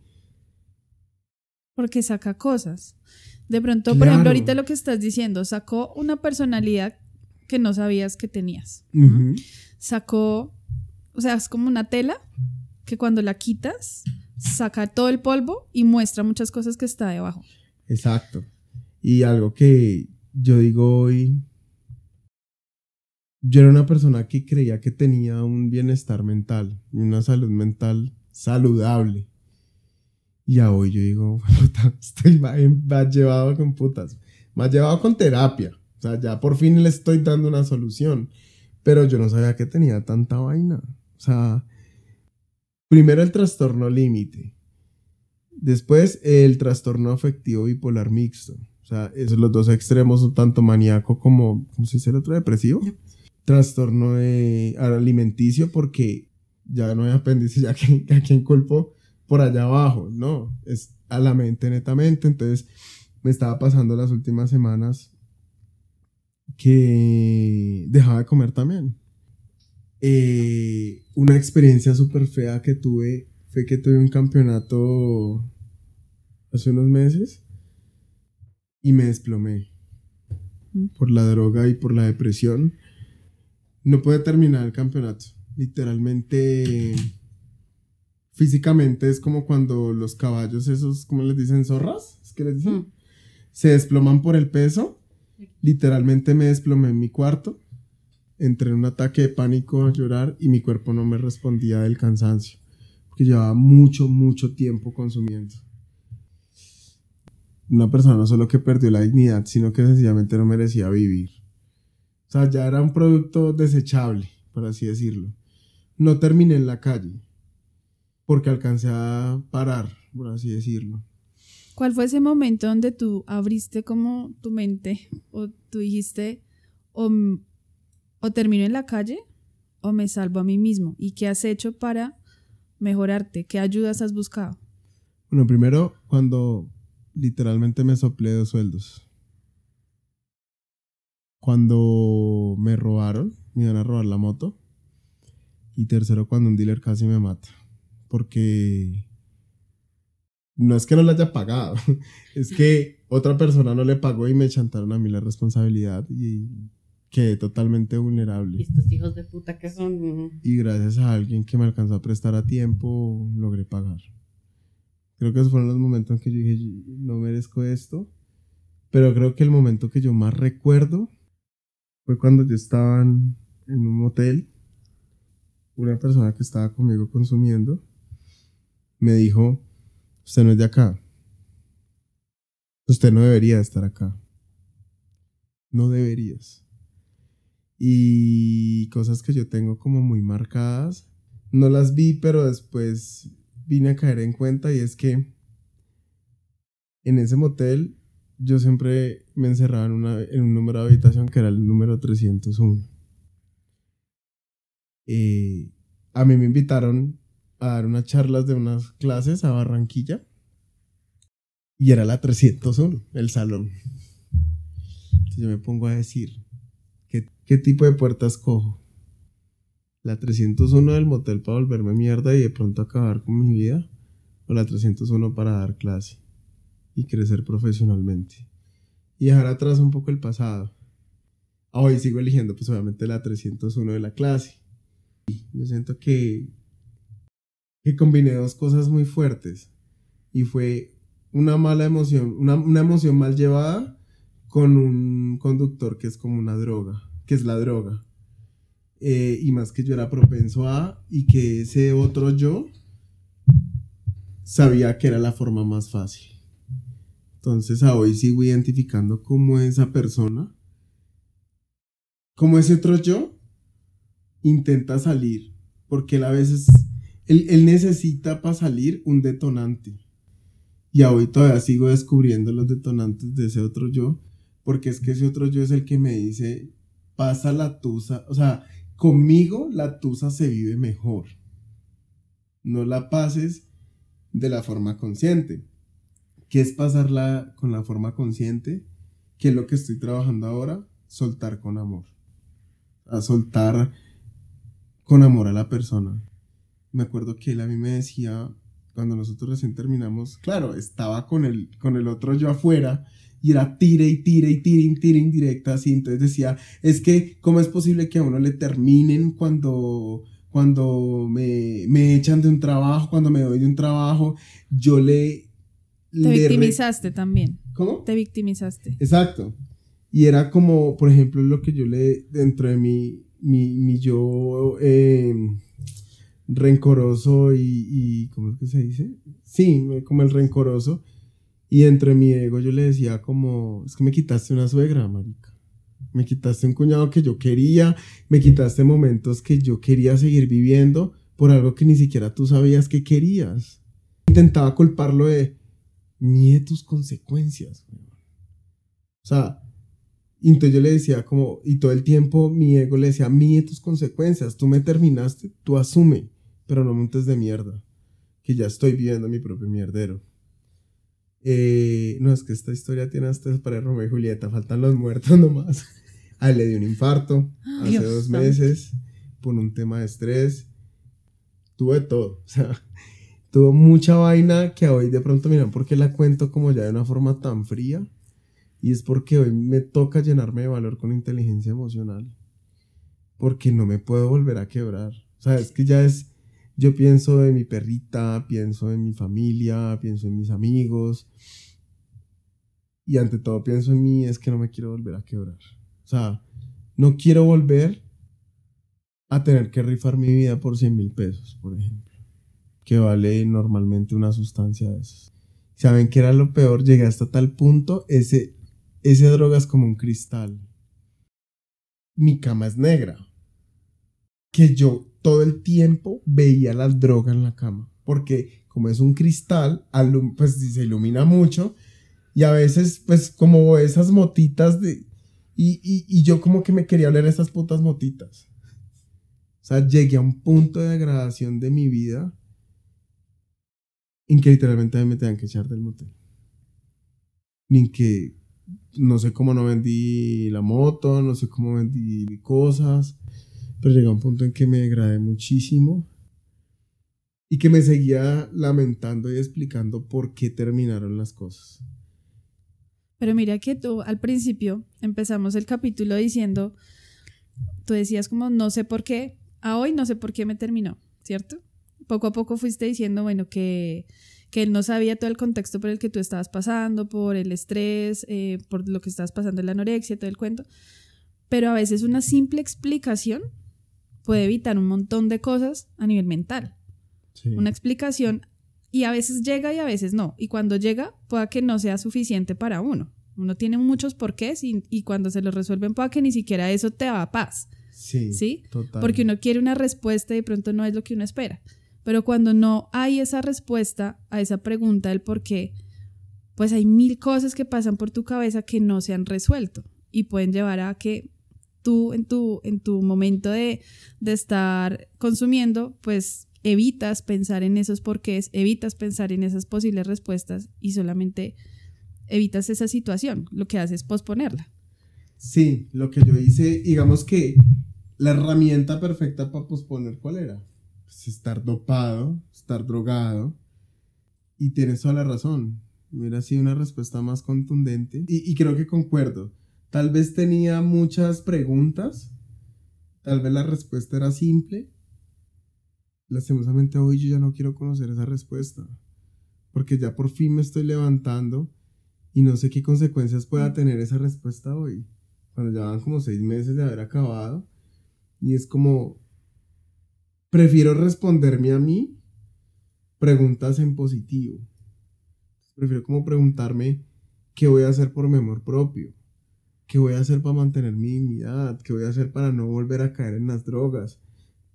Porque saca cosas. De pronto, por ejemplo, ahorita lo que estás diciendo, sacó una personalidad que no sabías que tenías. Sacó, o sea, es como una tela que cuando la quitas, saca todo el polvo y muestra muchas cosas que está debajo.
Exacto. Y algo que yo digo hoy, yo era una persona que creía que tenía un bienestar mental y una salud mental saludable. Y a hoy yo digo, <laughs> estoy más llevado con putas, más llevado con terapia. O sea, ya por fin le estoy dando una solución. Pero yo no sabía que tenía tanta vaina. O sea, primero el trastorno límite. Después el trastorno afectivo bipolar mixto. O sea, esos los dos extremos, tanto maníaco como, ¿cómo se dice el otro? Depresivo. Trastorno alimenticio porque ya no hay apéndice, ya que a quien culpo por allá abajo. No, es a la mente netamente. Entonces me estaba pasando las últimas semanas que dejaba de comer también. Eh, una experiencia súper fea que tuve fue que tuve un campeonato hace unos meses y me desplomé por la droga y por la depresión. No pude terminar el campeonato. Literalmente, físicamente es como cuando los caballos, esos, ¿cómo les dicen? Zorras, es que les dicen, se desploman por el peso Literalmente me desplomé en mi cuarto, entré en un ataque de pánico a llorar y mi cuerpo no me respondía del cansancio, porque llevaba mucho, mucho tiempo consumiendo. Una persona no solo que perdió la dignidad, sino que sencillamente no merecía vivir. O sea, ya era un producto desechable, por así decirlo. No terminé en la calle, porque alcancé a parar, por así decirlo.
¿Cuál fue ese momento donde tú abriste como tu mente o tú dijiste o, o termino en la calle o me salvo a mí mismo? ¿Y qué has hecho para mejorarte? ¿Qué ayudas has buscado?
Bueno, primero cuando literalmente me soplé dos sueldos. Cuando me robaron, me iban a robar la moto. Y tercero, cuando un dealer casi me mata. Porque no es que no le haya pagado, <laughs> es que otra persona no le pagó y me chantaron a mí la responsabilidad y quedé totalmente vulnerable.
Y estos hijos de puta que son.
Y gracias a alguien que me alcanzó a prestar a tiempo, logré pagar. Creo que esos fueron los momentos en que yo dije, no merezco esto. Pero creo que el momento que yo más recuerdo fue cuando yo estaba en un motel. Una persona que estaba conmigo consumiendo me dijo, Usted no es de acá. Usted no debería estar acá. No deberías. Y cosas que yo tengo como muy marcadas. No las vi, pero después vine a caer en cuenta y es que en ese motel yo siempre me encerraba en, un número de habitación que era el número 301. Eh, a mí me invitaron a dar unas charlas de unas clases a Barranquilla. Y era la 301, el salón. yo me pongo a decir, ¿qué, qué tipo de puertas cojo? ¿La 301 del motel para volverme mierda y de pronto acabar con mi vida? ¿O la 301 para dar clase y crecer profesionalmente? Y dejar atrás un poco el pasado. Hoy sigo eligiendo pues obviamente la 301 de la clase. Yo siento que, que combiné dos cosas muy fuertes. Y fue una mala emoción, una, una emoción mal llevada con un conductor que es como una droga, que es la droga. Eh, y más que yo era propenso a, y que ese otro yo sabía que era la forma más fácil. Entonces a hoy sigo identificando como esa persona, como ese otro yo intenta salir, porque él a veces, él, él necesita para salir un detonante. Y a hoy todavía sigo descubriendo los detonantes de ese otro yo, porque es que ese otro yo es el que me dice, pasa la tusa, o sea, conmigo la tusa se vive mejor. No la pases de la forma consciente. ¿Qué es pasarla con la forma consciente? ¿Qué es lo que estoy trabajando ahora? Soltar con amor. A soltar con amor a la persona. Me acuerdo que él a mí me decía, cuando nosotros recién terminamos, claro, estaba con el, con el otro yo afuera y era tire y tire y tire y tire indirecta así. Entonces decía, es que, ¿cómo es posible que a uno le terminen cuando, cuando me, me echan de un trabajo, cuando me doy de un trabajo? Yo le...
Te victimizaste también.
¿Cómo?
Te victimizaste.
Exacto. Y era como, por ejemplo, lo que yo le, dentro de mi, mi, mi yo eh, rencoroso y, y, ¿cómo es que se dice? Sí, como el rencoroso y entre mi ego yo le decía como, es que me quitaste una suegra, marica. Me quitaste un cuñado que yo quería, me quitaste momentos que yo quería seguir viviendo por algo que ni siquiera tú sabías que querías. Intentaba culparlo de, mide tus consecuencias. O sea, entonces yo le decía como, y todo el tiempo mi ego le decía, mide tus consecuencias, tú me terminaste, tú asume, pero no montes de mierda, que ya estoy viviendo mi propio mierdero. Eh, no, es que esta historia tiene hasta para Romeo y Julieta, faltan los muertos <laughs> nomás. A él le dio un infarto hace dos meses por un tema de estrés. Tuve todo, <laughs> o sea, tuvo mucha vaina que hoy de pronto, miran, porque la cuento como ya de una forma tan fría. Y es porque hoy me toca llenarme de valor con inteligencia emocional. Porque no me puedo volver a quebrar. O sea, es que ya es yo pienso en mi perrita, pienso en mi familia, pienso en mis amigos. Y ante todo pienso en mí, es que no me quiero volver a quebrar. O sea, no quiero volver a tener que rifar mi vida por 100 mil pesos, por ejemplo. Que vale normalmente una sustancia de esas. ¿Saben qué era lo peor? Llegué hasta tal punto, ese, ese droga es como un cristal. Mi cama es negra. Que yo todo el tiempo veía la droga en la cama, porque como es un cristal, pues se ilumina mucho y a veces pues como esas motitas de... Y, yo como que me quería oler esas putas motitas. O sea, llegué a un punto de degradación de mi vida en que literalmente me tenían que echar del motel. Ni en que no sé cómo no vendí la moto, no sé cómo vendí cosas pero llegó un punto en que me degradé muchísimo y que me seguía lamentando y explicando por qué terminaron las cosas.
Pero mira que tú al principio empezamos el capítulo diciendo, tú decías como no sé por qué, a hoy no sé por qué me terminó, ¿cierto? Poco a poco fuiste diciendo, bueno, que, que él no sabía todo el contexto por el que tú estabas pasando, por el estrés, eh, por lo que estabas pasando en la anorexia, todo el cuento. Pero a veces una simple explicación puede evitar un montón de cosas a nivel mental. Una explicación y a veces llega y a veces no. Y cuando llega, pueda que no sea suficiente para uno. Uno tiene muchos porqués y, y cuando se los resuelven, pueda que ni siquiera eso te da paz.
Sí.
¿Sí? Porque uno quiere una respuesta y de pronto no es lo que uno espera. Pero cuando no hay esa respuesta a esa pregunta del por qué, pues hay mil cosas que pasan por tu cabeza que no se han resuelto y pueden llevar a que tú en tu, en tu momento de, estar consumiendo, pues evitas pensar en esos porqués, evitas pensar en esas posibles respuestas y solamente evitas esa situación. Lo que haces es posponerla.
Sí, lo que yo hice, digamos que la herramienta perfecta para posponer, ¿cuál era? Pues estar dopado, estar drogado. Y tienes toda la razón. Hubiera sido una respuesta más contundente. Y, y creo que concuerdo. Tal vez tenía muchas preguntas. Tal vez la respuesta era simple. Lastimosamente hoy yo ya no quiero conocer esa respuesta. Porque ya por fin me estoy levantando y no sé qué consecuencias pueda tener esa respuesta hoy. Cuando ya van como seis meses de haber acabado. Y es como, prefiero responderme a mí preguntas en positivo. Prefiero como preguntarme qué voy a hacer por mi amor propio, qué voy a hacer para mantener mi dignidad, qué voy a hacer para no volver a caer en las drogas,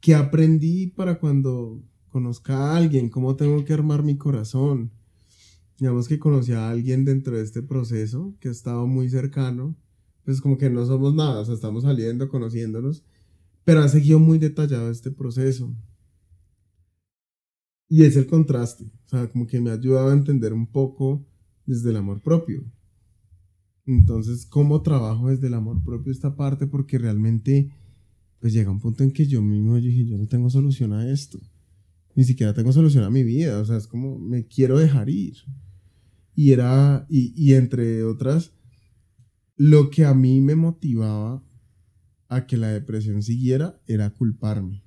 qué aprendí para cuando conozca a alguien, cómo tengo que armar mi corazón. Digamos que conocí a alguien dentro de este proceso que ha estado muy cercano, pues como que no somos nada, o sea, estamos saliendo, conociéndonos, pero ha seguido muy detallado este proceso. Y es el contraste, o sea, como que me ha ayudado a entender un poco desde el amor propio. Entonces, ¿cómo trabajo desde el amor propio esta parte? Porque realmente, pues llega un punto en que yo mismo dije, yo no tengo solución a esto. Ni siquiera tengo solución a mi vida, o sea, es como, me quiero dejar ir. Y era, y, entre otras, lo que a mí me motivaba a que la depresión siguiera era culparme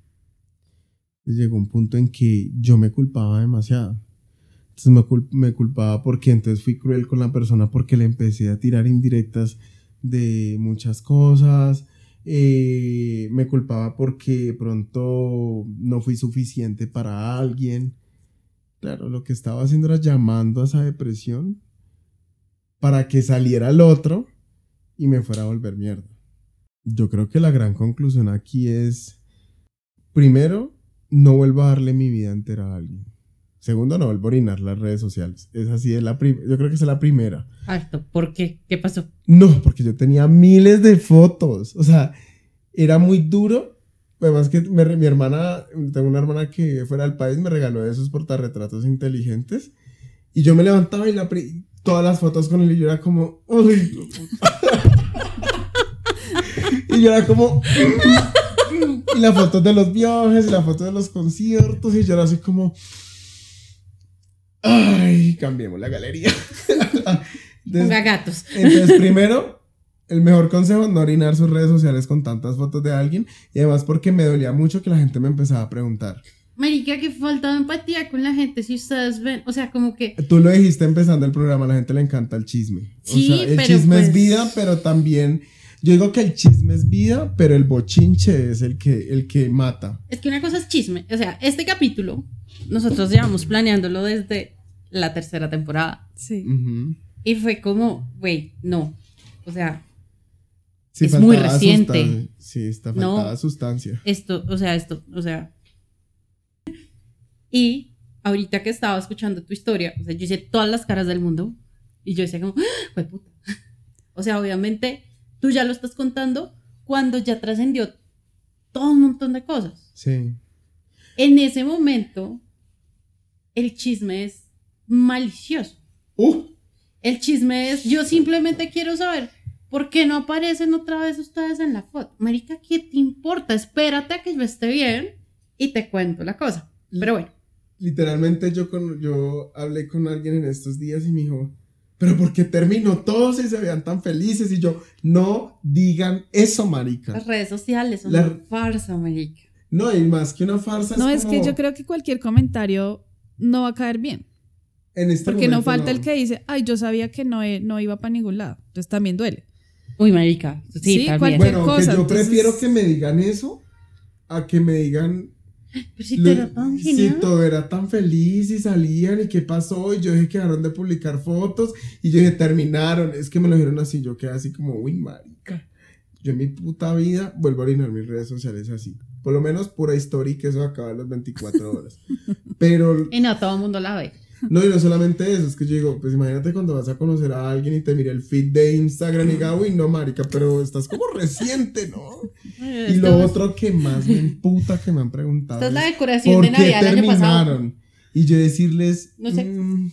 llegó un punto en que yo me culpaba demasiado. Entonces me, culpaba porque entonces fui cruel con la persona porque le empecé a tirar indirectas de muchas cosas. Eh, me culpaba porque pronto no fui suficiente para alguien. Claro, lo que estaba haciendo era llamando a esa depresión para que saliera el otro y me fuera a volver mierda. Yo creo que la gran conclusión aquí es, primero, no vuelvo a darle mi vida entera a alguien. Segundo, no vuelvo a orinar las redes sociales. Es así, es la yo creo que es la primera.
Alto, ¿por qué? ¿Qué pasó?
No, porque yo tenía miles de fotos. O sea, era muy duro. Además que mi hermana, tengo una hermana que fuera del país, me regaló esos portarretratos inteligentes. Y yo me levantaba y la todas las fotos con él y yo era como, uy. <laughs> y yo era como, y la foto de los viajes, y la foto de los conciertos, y yo era así como. Ay, cambiemos la galería. <laughs>
Ponga gatos.
Entonces, primero, el mejor consejo, no orinar sus redes sociales con tantas fotos de alguien. Y además porque me dolía mucho que la gente me empezaba a preguntar.
Marica, que falta empatía con la gente si ustedes ven, o sea, como que...
Tú lo dijiste empezando el programa, a la gente le encanta el chisme.
Sí,
o sea, el
pero
chisme es
pues-
vida, pero también... Yo digo que el chisme es vida, pero el bochinche es el que, el que mata.
Es que una cosa es chisme, o sea, este capítulo nosotros llevamos planeándolo desde la tercera temporada
Sí.
Ujú.
y fue como, güey, no, o sea,
Sí,
Es muy reciente.
sustan- Sí, está
No.
faltaba sustancia.
esto, o sea, esto, o sea. Y ahorita que estaba escuchando tu historia, o sea, yo hice todas las caras del mundo y yo decía como, ¡fue puta! <laughs> O sea, obviamente tú ya lo estás contando cuando ya trascendió todo un montón de cosas.
Sí.
En ese momento, el chisme es malicioso.
Uh,
El chisme es, yo simplemente quiero saber por qué no aparecen otra vez ustedes en la foto. Marica, ¿qué te importa? Espérate a que yo esté bien y te cuento la cosa. Pero bueno,
literalmente yo, con, yo hablé con alguien en estos días y me dijo, pero ¿por qué terminó todo si se veían tan felices? Y yo, no digan eso, marica.
las redes sociales son
La-
una farsa, marica.
No, y más que una farsa
No,
es
es que yo creo que cualquier comentario no va a caer bien.
en este
Porque no falta el que dice, ay, yo sabía que no, e- no iba para ningún lado. Entonces también duele.
Uy, marica. Sí,
Sí,
también.
cualquier-
Bueno,
cosa,
que yo
entonces-
prefiero que me digan eso a que me digan
Pero si
Lo-
tan
si todo era tan feliz y salían y qué pasó y yo dije que dejaron de publicar fotos y yo dije terminaron, es que me lo dijeron así, yo quedé así como, uy marica, yo en mi puta vida vuelvo a orinar mis redes sociales así, por lo menos pura historia y que eso acaba a las 24 horas, <laughs> pero
Y no, todo el mundo la ve.
no y no solamente eso, es que yo digo, pues imagínate cuando vas a conocer a alguien y te mire el feed de Instagram y diga, uy no marica, pero estás como reciente, ¿no? Y lo otro que más me emputa que me han preguntado
Esta es la decoración
¿Por
de
qué
Navidad del año pasado.
terminaron? Y yo decirles,
No sé.
"Mm,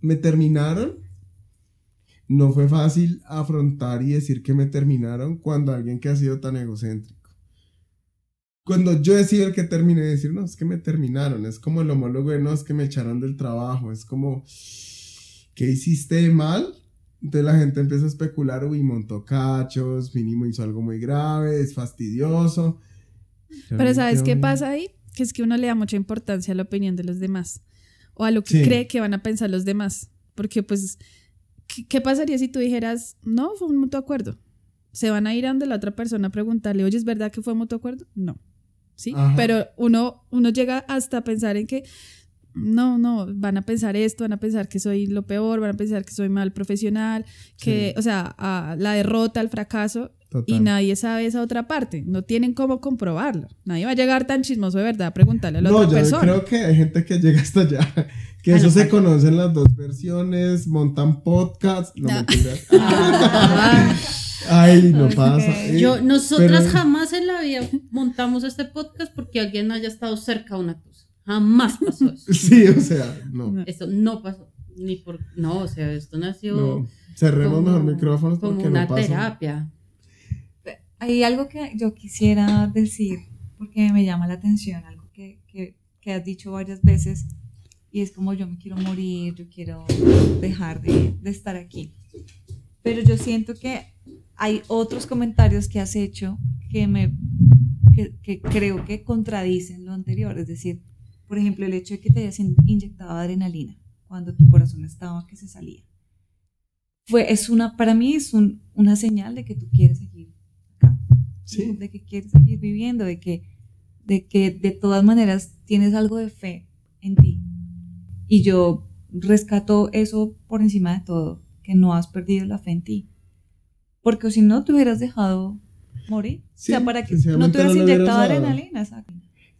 ¿me terminaron? No fue fácil afrontar y decir que me terminaron cuando alguien que ha sido tan egocéntrico. Cuando yo he sido el que terminé de decir, no, es que me terminaron, es como el homólogo de no, es que me echaron del trabajo, es como, ¿qué hiciste de mal? Entonces la gente empieza a especular, uy, montó cachos, mínimo hizo algo muy grave, es fastidioso.
Pero ¿sabes qué pasa ahí? Que es que uno le da mucha importancia a la opinión de los demás o a lo que cree que van a pensar los demás. Porque pues ¿qué, pasaría si tú dijeras, no, fue un mutuo acuerdo? ¿Se van a ir a donde la otra persona a preguntarle, oye, ¿es verdad que fue mutuo acuerdo? No. ¿Sí? Pero uno, uno llega hasta pensar en que, no, no, van a pensar esto, van a pensar que soy lo peor, van a pensar que soy mal profesional, que, o sea, a la derrota, al fracaso, y nadie sabe esa otra parte. No tienen cómo comprobarlo. Nadie va a llegar tan chismoso de verdad a preguntarle a la otra persona.
No, yo creo que hay gente que llega hasta allá. Que eso se conoce en las dos versiones. Montan podcasts. No, me <laughs> ah. Ay, no pasa.
Yo, nosotras jamás en la vida montamos este podcast porque alguien haya estado cerca de una cosa. Jamás pasó eso. <laughs>
sí, o sea, no.
Eso no pasó. Ni por. No, o sea, esto nació. No.
Cerremos mejor micrófonos
porque
como
una terapia.
Hay algo que yo quisiera decir porque me llama la atención, algo que, que, que has dicho varias veces y es como yo me quiero morir, yo quiero dejar de, de estar aquí. Pero yo siento que hay otros comentarios que has hecho que me que, que, creo que contradicen lo anterior, es decir, por ejemplo, el hecho de que te hayas inyectado adrenalina cuando tu corazón estaba que se salía. Fue, es una, para mí es un, una señal de que tú quieres seguir acá, ¿Sí? de que quieres seguir viviendo, de que, de que de todas maneras tienes algo de fe y yo rescato eso por encima de todo, que no has perdido la fe en ti. Porque si no, te hubieras dejado morir. o sea, para que no te hubieras inyectado adrenalina, exacto.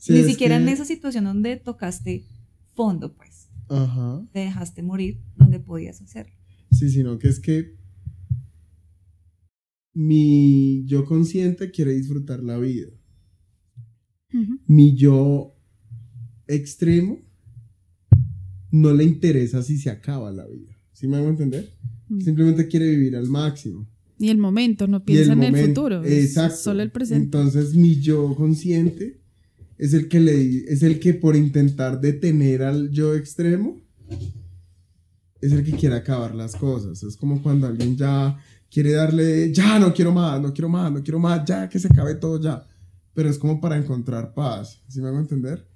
Ni siquiera en esa situación donde tocaste fondo, pues. Ajá. Te dejaste morir donde podías hacerlo.
Sí, sino que es que mi yo consciente quiere disfrutar la vida. Mi yo extremo no le interesa si se acaba la vida. ¿Sí me hago entender? Mm. Simplemente quiere vivir al máximo.
Y el momento, no piensa en el futuro. Exacto. Solo el presente.
Entonces mi yo consciente es el que le es el que por intentar detener al yo extremo es el que quiere acabar las cosas. Es como cuando alguien ya quiere darle, ya no quiero más, no quiero más, no quiero más, ya que se acabe todo ya. Pero es como para encontrar paz. ¿Sí me hago entender?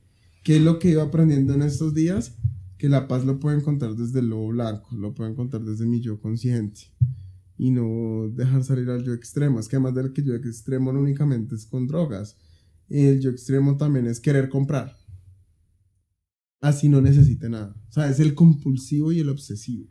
¿Qué es lo que iba aprendiendo en estos días? Que la paz lo puedo encontrar desde el lobo blanco, lo puedo encontrar desde mi yo consciente y no dejar salir al yo extremo. Es que además del que yo extremo no únicamente es con drogas, el yo extremo también es querer comprar. Así no necesite nada. O sea, es el compulsivo y el obsesivo,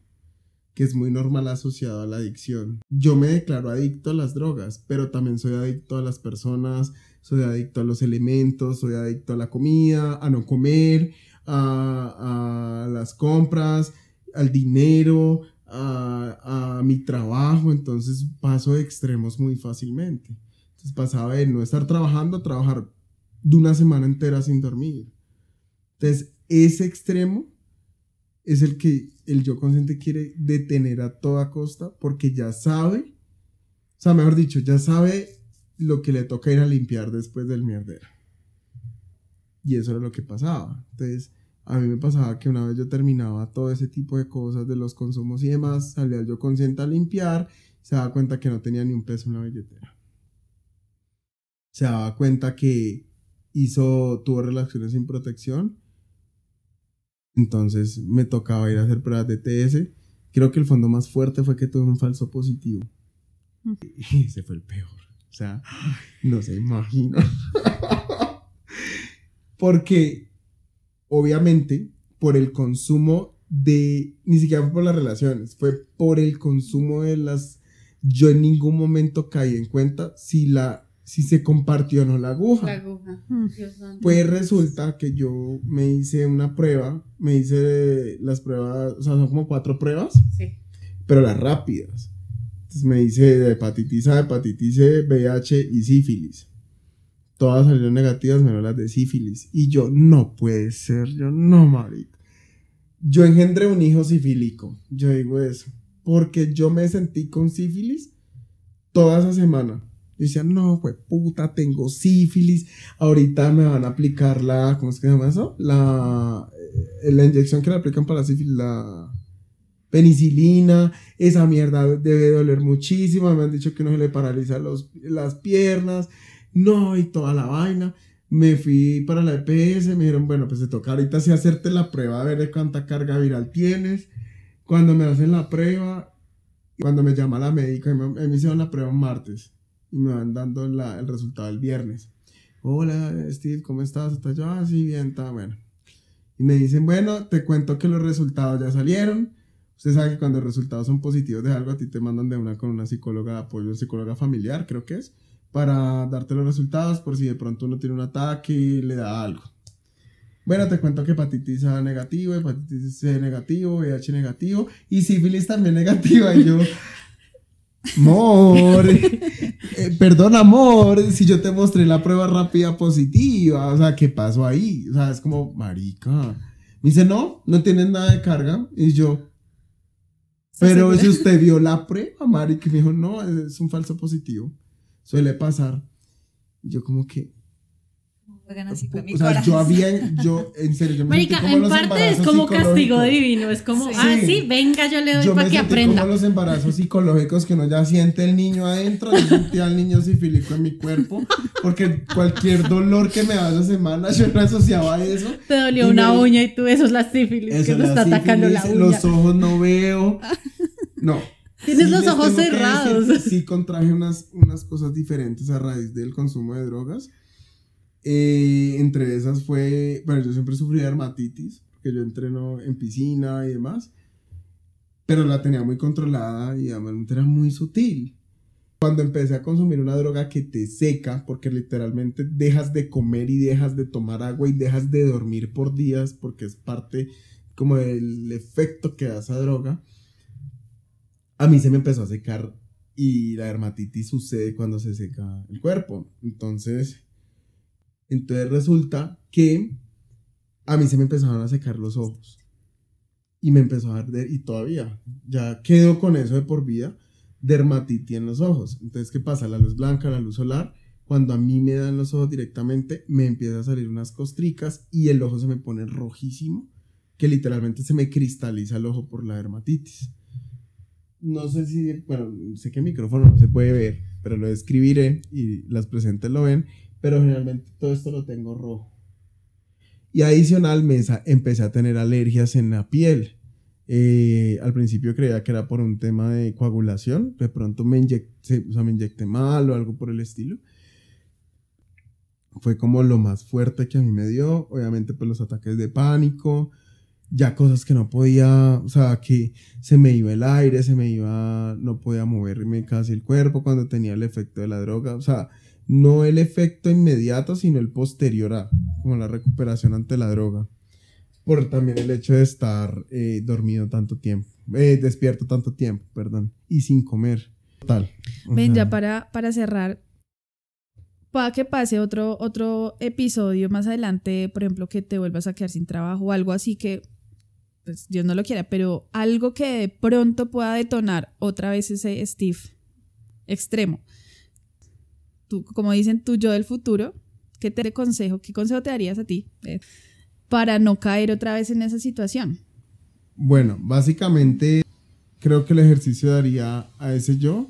que es muy normal asociado a la adicción. Yo me declaro adicto a las drogas, pero también soy adicto a las personas, soy adicto a los elementos, soy adicto a la comida, a no comer, a, las compras, al dinero, a, mi trabajo, entonces paso de extremos muy fácilmente. Entonces pasaba de no estar trabajando a trabajar de una semana entera sin dormir. Entonces ese extremo es el que el yo consciente quiere detener a toda costa porque ya sabe, o sea, mejor dicho, ya sabe lo que le toca ir a limpiar después del mierdero. Y eso era lo que pasaba. Entonces, a mí me pasaba que una vez yo terminaba todo ese tipo de cosas de los consumos y demás, salía yo consciente a limpiar, se daba cuenta que no tenía ni un peso en la billetera. Se daba cuenta que hizo, tuvo relaciones sin protección. Entonces me tocaba ir a hacer pruebas de TS. Creo que el fondo más fuerte fue que tuve un falso positivo. Mm. <laughs> Y ese fue el peor. O sea, no se imagina. <laughs> Porque obviamente, por el consumo de, ni siquiera fue por las relaciones, fue por el consumo de las, yo en ningún momento caí en cuenta si la, si se compartió o no la aguja.
La aguja. Hmm.
Pues resulta que yo me hice una prueba, me hice las pruebas, o sea, son como cuatro pruebas, sí. pero las rápidas. Entonces me hice de hepatitis A, hepatitis C, VIH y sífilis todas salieron negativas menos las de sífilis. Y yo, no puede ser, yo no, marica. Yo engendré un hijo sifílico, yo digo eso. porque yo me sentí con sífilis toda esa semana. Yo decía, no, pues puta, tengo sífilis. Ahorita me van a aplicar la, ¿cómo es que se llama eso? La, eh, la inyección que le aplican para la sífilis, la penicilina. Esa mierda debe doler muchísimo. Me han dicho que no se le paraliza los, las piernas. No, y toda la vaina. Me fui para la EPS. Me dijeron, bueno, pues te toca ahorita sí hacerte la prueba, a ver cuánta carga viral tienes. Cuando me hacen la prueba, cuando me llama la médica, me, me hicieron la prueba un martes y me van dando el resultado el viernes. Hola, Steve, ¿cómo estás? ¿Estás yo? Ah, sí, bien, está bueno. Y me dicen, bueno, te cuento que los resultados ya salieron. Usted sabe que cuando los resultados son positivos de algo, a ti te mandan de una con una psicóloga de apoyo, psicóloga familiar, creo que es, para darte los resultados por si de pronto uno tiene un ataque y le da algo. Bueno, te cuento que hepatitis A negativo, hepatitis C negativo, VIH negativo y sífilis también negativa. Y yo, <laughs> Amor, eh, perdón, amor, si yo te mostré la prueba rápida positiva, o sea, ¿qué pasó ahí? O sea, es como, marica. Me dice, no, no tienes nada de carga. Y yo, pero si usted vio la prueba, marica, y me dijo, no, es un falso positivo. Suele pasar. Yo como que, o sea, yo había, yo, en serio, yo
me Marica, en parte es como castigo divino, es como, ah, sí, venga, yo le doy para que aprenda.
como los embarazos psicológicos que uno ya siente el niño adentro, yo sentía al niño sifílico en mi cuerpo, porque cualquier dolor que me da esa semana, yo no asociaba a eso.
Te dolió una uña y tú, eso es la sífilis, que te está atacando la uña.
Los ojos no veo, no.
Tienes los ojos cerrados.
sí contraje unas, unas cosas diferentes a raíz del consumo de drogas eh, entre esas fue, bueno, yo siempre sufrí dermatitis, porque yo entreno en piscina y demás, pero la tenía muy controlada y además era muy sutil. Cuando empecé a consumir una droga que te seca, porque literalmente dejas de comer y dejas de tomar agua y dejas de dormir por días, porque es parte como del efecto que da esa droga, a mí se me empezó a secar y la dermatitis sucede cuando se seca el cuerpo. Entonces, entonces resulta que a mí se me empezaron a secar los ojos. Y me empezó a arder y todavía, ya quedo con eso de por vida, dermatitis en los ojos. Entonces, ¿qué pasa? La luz blanca, la luz solar, cuando a mí me dan los ojos directamente, me empieza a salir unas costricas y el ojo se me pone rojísimo, que literalmente se me cristaliza el ojo por la dermatitis. No sé si, bueno, sé que el micrófono no se puede ver, pero lo describiré y las presentes lo ven pero generalmente todo esto lo tengo rojo. Y adicional, mesa, empecé a tener alergias en la piel. Eh, al principio creía que era por un tema de coagulación, de pronto me inyecté, o sea, me inyecté mal o algo por el estilo. Fue como lo más fuerte que a mí me dio, obviamente pues los ataques de pánico, ya cosas que no podía, o sea, que se me iba el aire, se me iba, no podía moverme casi el cuerpo cuando tenía el efecto de la droga, o sea, no el efecto inmediato, sino el posterior a, como la recuperación ante la droga. Por también el hecho de estar eh, dormido tanto tiempo, eh, despierto tanto tiempo, perdón, y sin comer. Tal.
Ven, ya para, para cerrar, pueda que pase otro, otro episodio más adelante, por ejemplo, que te vuelvas a quedar sin trabajo o algo así que, pues Dios no lo quiera, pero algo que de pronto pueda detonar otra vez ese Steve extremo como dicen, tú yo del futuro, ¿qué te consejo, qué consejo te darías a ti para no caer otra vez en esa situación?
Bueno, básicamente creo que el ejercicio daría a ese yo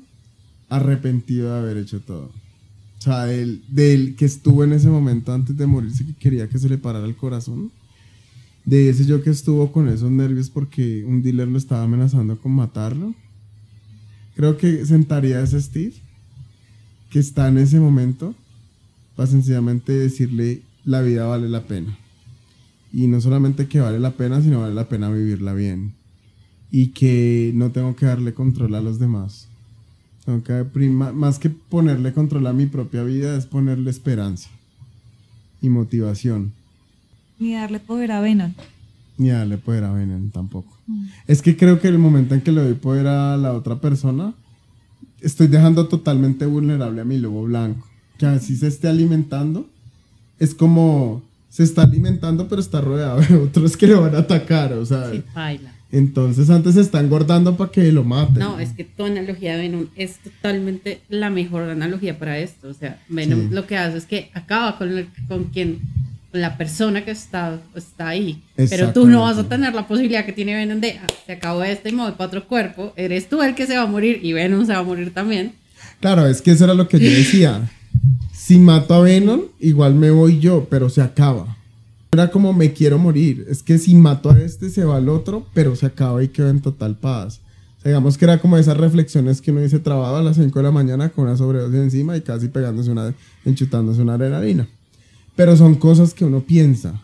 arrepentido de haber hecho todo. O sea, del, del que estuvo en ese momento antes de morirse, que quería que se le parara el corazón. De ese yo que estuvo con esos nervios porque un dealer lo estaba amenazando con matarlo. Creo que sentaría a ese Steve que está en ese momento para sencillamente decirle la vida vale la pena. Y no solamente que vale la pena, sino vale la pena vivirla bien. Y que no tengo que darle control a los demás. Tengo que, más que ponerle control a mi propia vida, es ponerle esperanza y motivación.
Ni darle poder a Venom.
Ni darle poder a Venom tampoco. Mm. Es que creo que el momento en que le doy poder a la otra persona, estoy dejando totalmente vulnerable a mi lobo blanco. Que así se esté alimentando, es como se está alimentando, pero está rodeado de otros que le van a atacar. O sea, Entonces antes se está engordando para que lo maten.
No, es que tu analogía de Venom es totalmente la mejor analogía para esto. O sea, Venom lo que hace es que acaba con, con quien, la persona que está, está ahí. Pero tú no vas a tener la posibilidad que tiene Venom de, ah, se acabó este y me voy para otro cuerpo. Eres tú el que se va a morir y Venom se va a morir también.
Claro, es que eso era lo que yo decía. si mato a Venom, igual me voy yo, pero se acaba. Era como me quiero morir. Es que si mato a este, se va al otro, pero se acaba y queda en total paz. digamos que era como esas reflexiones que uno dice trabado a las 5 de la mañana con una sobredosis encima y casi pegándose una, enchutándose una adrenalina. Pero son cosas que uno piensa.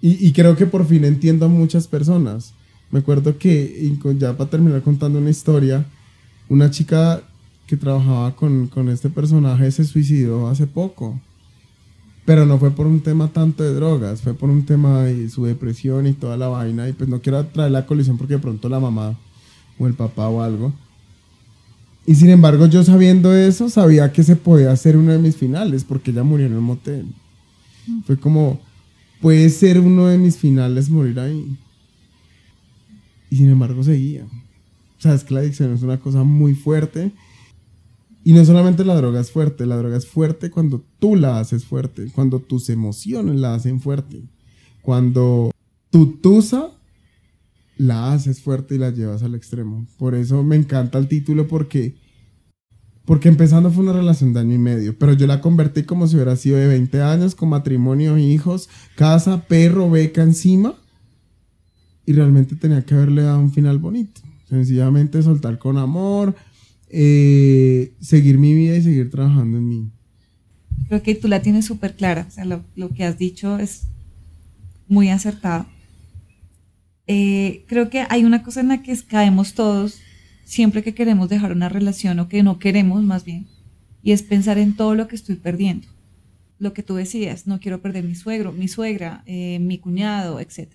Y, creo que por fin entiendo a muchas personas. Me acuerdo que, ya para terminar contando una historia, una chica que trabajaba con, con este personaje se suicidó hace poco. Pero no fue por un tema tanto de drogas, fue por un tema de su depresión y toda la vaina. Y pues no quiero traer la colisión porque de pronto la mamá o el papá o algo. Y sin embargo, yo sabiendo eso, sabía que se podía hacer uno de mis finales porque ella murió en el motel. Fue como, puede ser uno de mis finales morir ahí. Y sin embargo, seguía. O sea, es que la adicción es una cosa muy fuerte y no solamente la droga es fuerte, la droga es fuerte cuando tú la haces fuerte, cuando tus emociones la hacen fuerte, cuando tu tusa la haces fuerte y la llevas al extremo. Por eso me encanta el título porque porque empezando fue una relación de año y medio, pero yo la convertí como si hubiera sido de 20 años, con matrimonio, hijos, casa, perro, beca encima. Y realmente tenía que haberle dado un final bonito. Sencillamente soltar con amor, eh, seguir mi vida y seguir trabajando en mí.
Creo que tú la tienes súper clara, o sea, lo, que has dicho es muy acertado. Eh, creo que hay una cosa en la que caemos todos siempre que queremos dejar una relación o que no queremos más bien, y es pensar en todo lo que estoy perdiendo. Lo que tú decías, no quiero perder mi suegro, mi suegra, eh, mi cuñado, etc.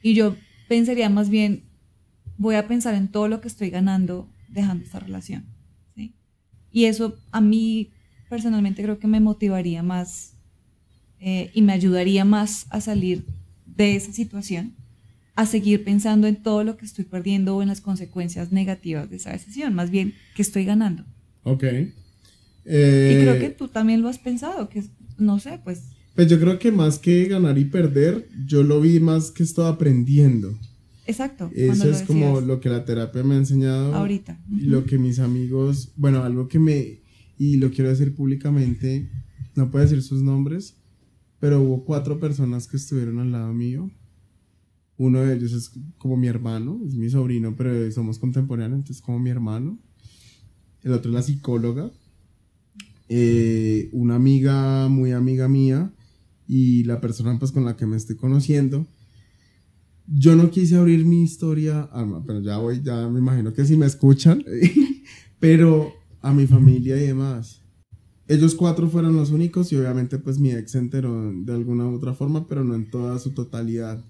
Y yo pensaría más bien, voy a pensar en todo lo que estoy ganando dejando esta relación. Y eso a mí personalmente creo que me motivaría más eh, y me ayudaría más a salir de esa situación, a seguir pensando en todo lo que estoy perdiendo o en las consecuencias negativas de esa decisión, más bien que estoy ganando.
Ok. y
creo eh, que tú también lo has pensado, que no sé, pues...
Pues yo creo que más que ganar y perder, yo lo vi más que estoy aprendiendo.
Exacto.
Eso es como lo que la terapia me ha enseñado.
Ahorita.
Y lo que mis amigos, bueno, algo que me, y lo quiero decir públicamente, no puedo decir sus nombres, pero hubo cuatro personas que estuvieron al lado mío. Uno de ellos es como mi hermano, es mi sobrino, pero somos contemporáneos, entonces como mi hermano. El otro es la psicóloga. Eh, una amiga, muy amiga mía, y la persona pues con la que me estoy conociendo yo no quise abrir mi historia, Alma, pero ya voy, ya me imagino que si me escuchan, <laughs> pero a mi familia y demás. Ellos cuatro fueron los únicos y obviamente pues mi ex se enteró de alguna u otra forma, pero no en toda su totalidad.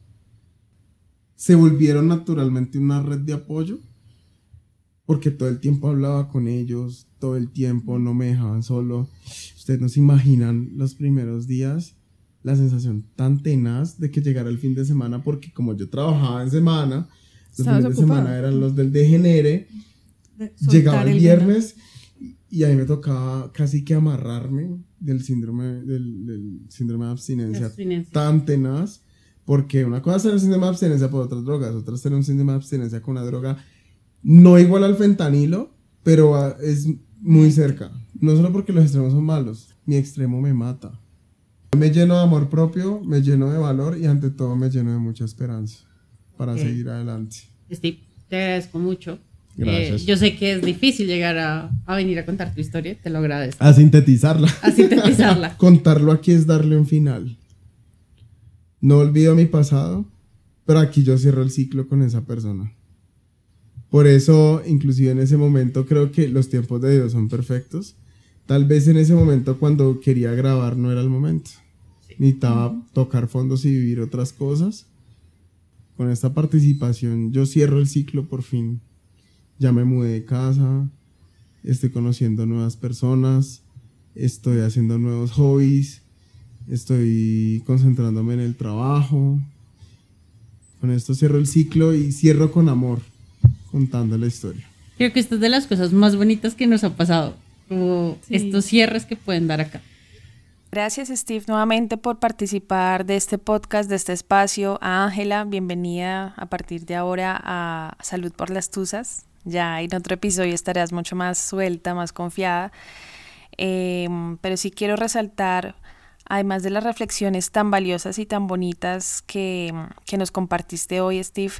Se volvieron naturalmente una red de apoyo porque todo el tiempo hablaba con ellos, todo el tiempo no me dejaban solo. Ustedes no se imaginan los primeros días la sensación tan tenaz de que llegara el fin de semana, porque como yo trabajaba en semana, los fines de semana eran los del degenere, llegaba el viernes y ahí me tocaba casi que amarrarme del síndrome, del, síndrome de abstinencia, tan tenaz, porque una cosa es tener un síndrome de abstinencia por otras drogas, otra es tener un síndrome de abstinencia con una droga no igual al fentanilo, pero es muy cerca. No solo porque los extremos son malos, mi extremo me mata. Me lleno de amor propio, me lleno de valor y ante todo me lleno de mucha esperanza para seguir adelante.
Steve, te agradezco mucho. Gracias. Eh, yo sé que es difícil llegar a, a, venir a contar tu historia, te lo agradezco.
A sintetizarla.
A sintetizarla. <laughs>
Contarlo aquí es darle un final. No olvido mi pasado, pero aquí yo cierro el ciclo con esa persona. Por eso, inclusive en ese momento, creo que los tiempos de Dios son perfectos Tal vez en ese momento cuando quería grabar no era el momento. Necesitaba tocar fondos y vivir otras cosas. Con esta participación yo cierro el ciclo por fin. Ya me mudé de casa, estoy conociendo nuevas personas, estoy haciendo nuevos hobbies, estoy concentrándome en el trabajo. Con esto cierro el ciclo y cierro con amor, contando la historia.
Creo que esto es de las cosas más bonitas que nos ha pasado, como estos cierres que pueden dar acá.
Gracias Steve nuevamente por participar de este podcast, de este espacio. A Ángela, bienvenida a partir de ahora a Salud por las Tuzas. Ya en otro episodio estarás mucho más suelta, más confiada. Em, pero sí quiero resaltar, además de las reflexiones tan valiosas y tan bonitas que, que nos compartiste hoy, Steve,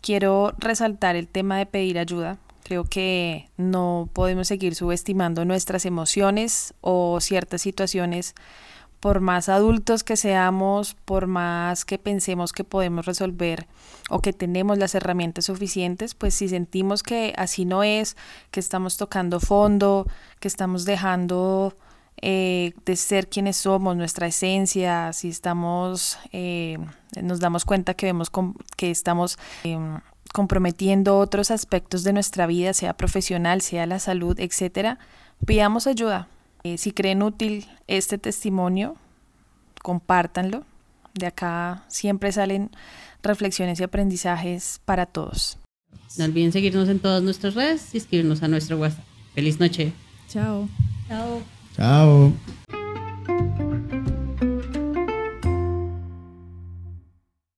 quiero resaltar el tema de pedir ayuda. Creo que no podemos seguir subestimando nuestras emociones o ciertas situaciones por más adultos que seamos, por más que pensemos que podemos resolver o que tenemos las herramientas suficientes, pues si sentimos que así no es, que estamos tocando fondo, que estamos dejando eh, de ser quienes somos, nuestra esencia, si estamos, eh, nos damos cuenta que vemos que estamos em, comprometiendo otros aspectos de nuestra vida, sea profesional, sea la salud, etcétera, pidamos ayuda. Eh, si creen útil este testimonio, compártanlo. De acá siempre salen reflexiones y aprendizajes para todos.
No olviden seguirnos en todas nuestras redes y escribirnos a nuestro WhatsApp. Feliz noche.
Chao.
Chao.
Chao.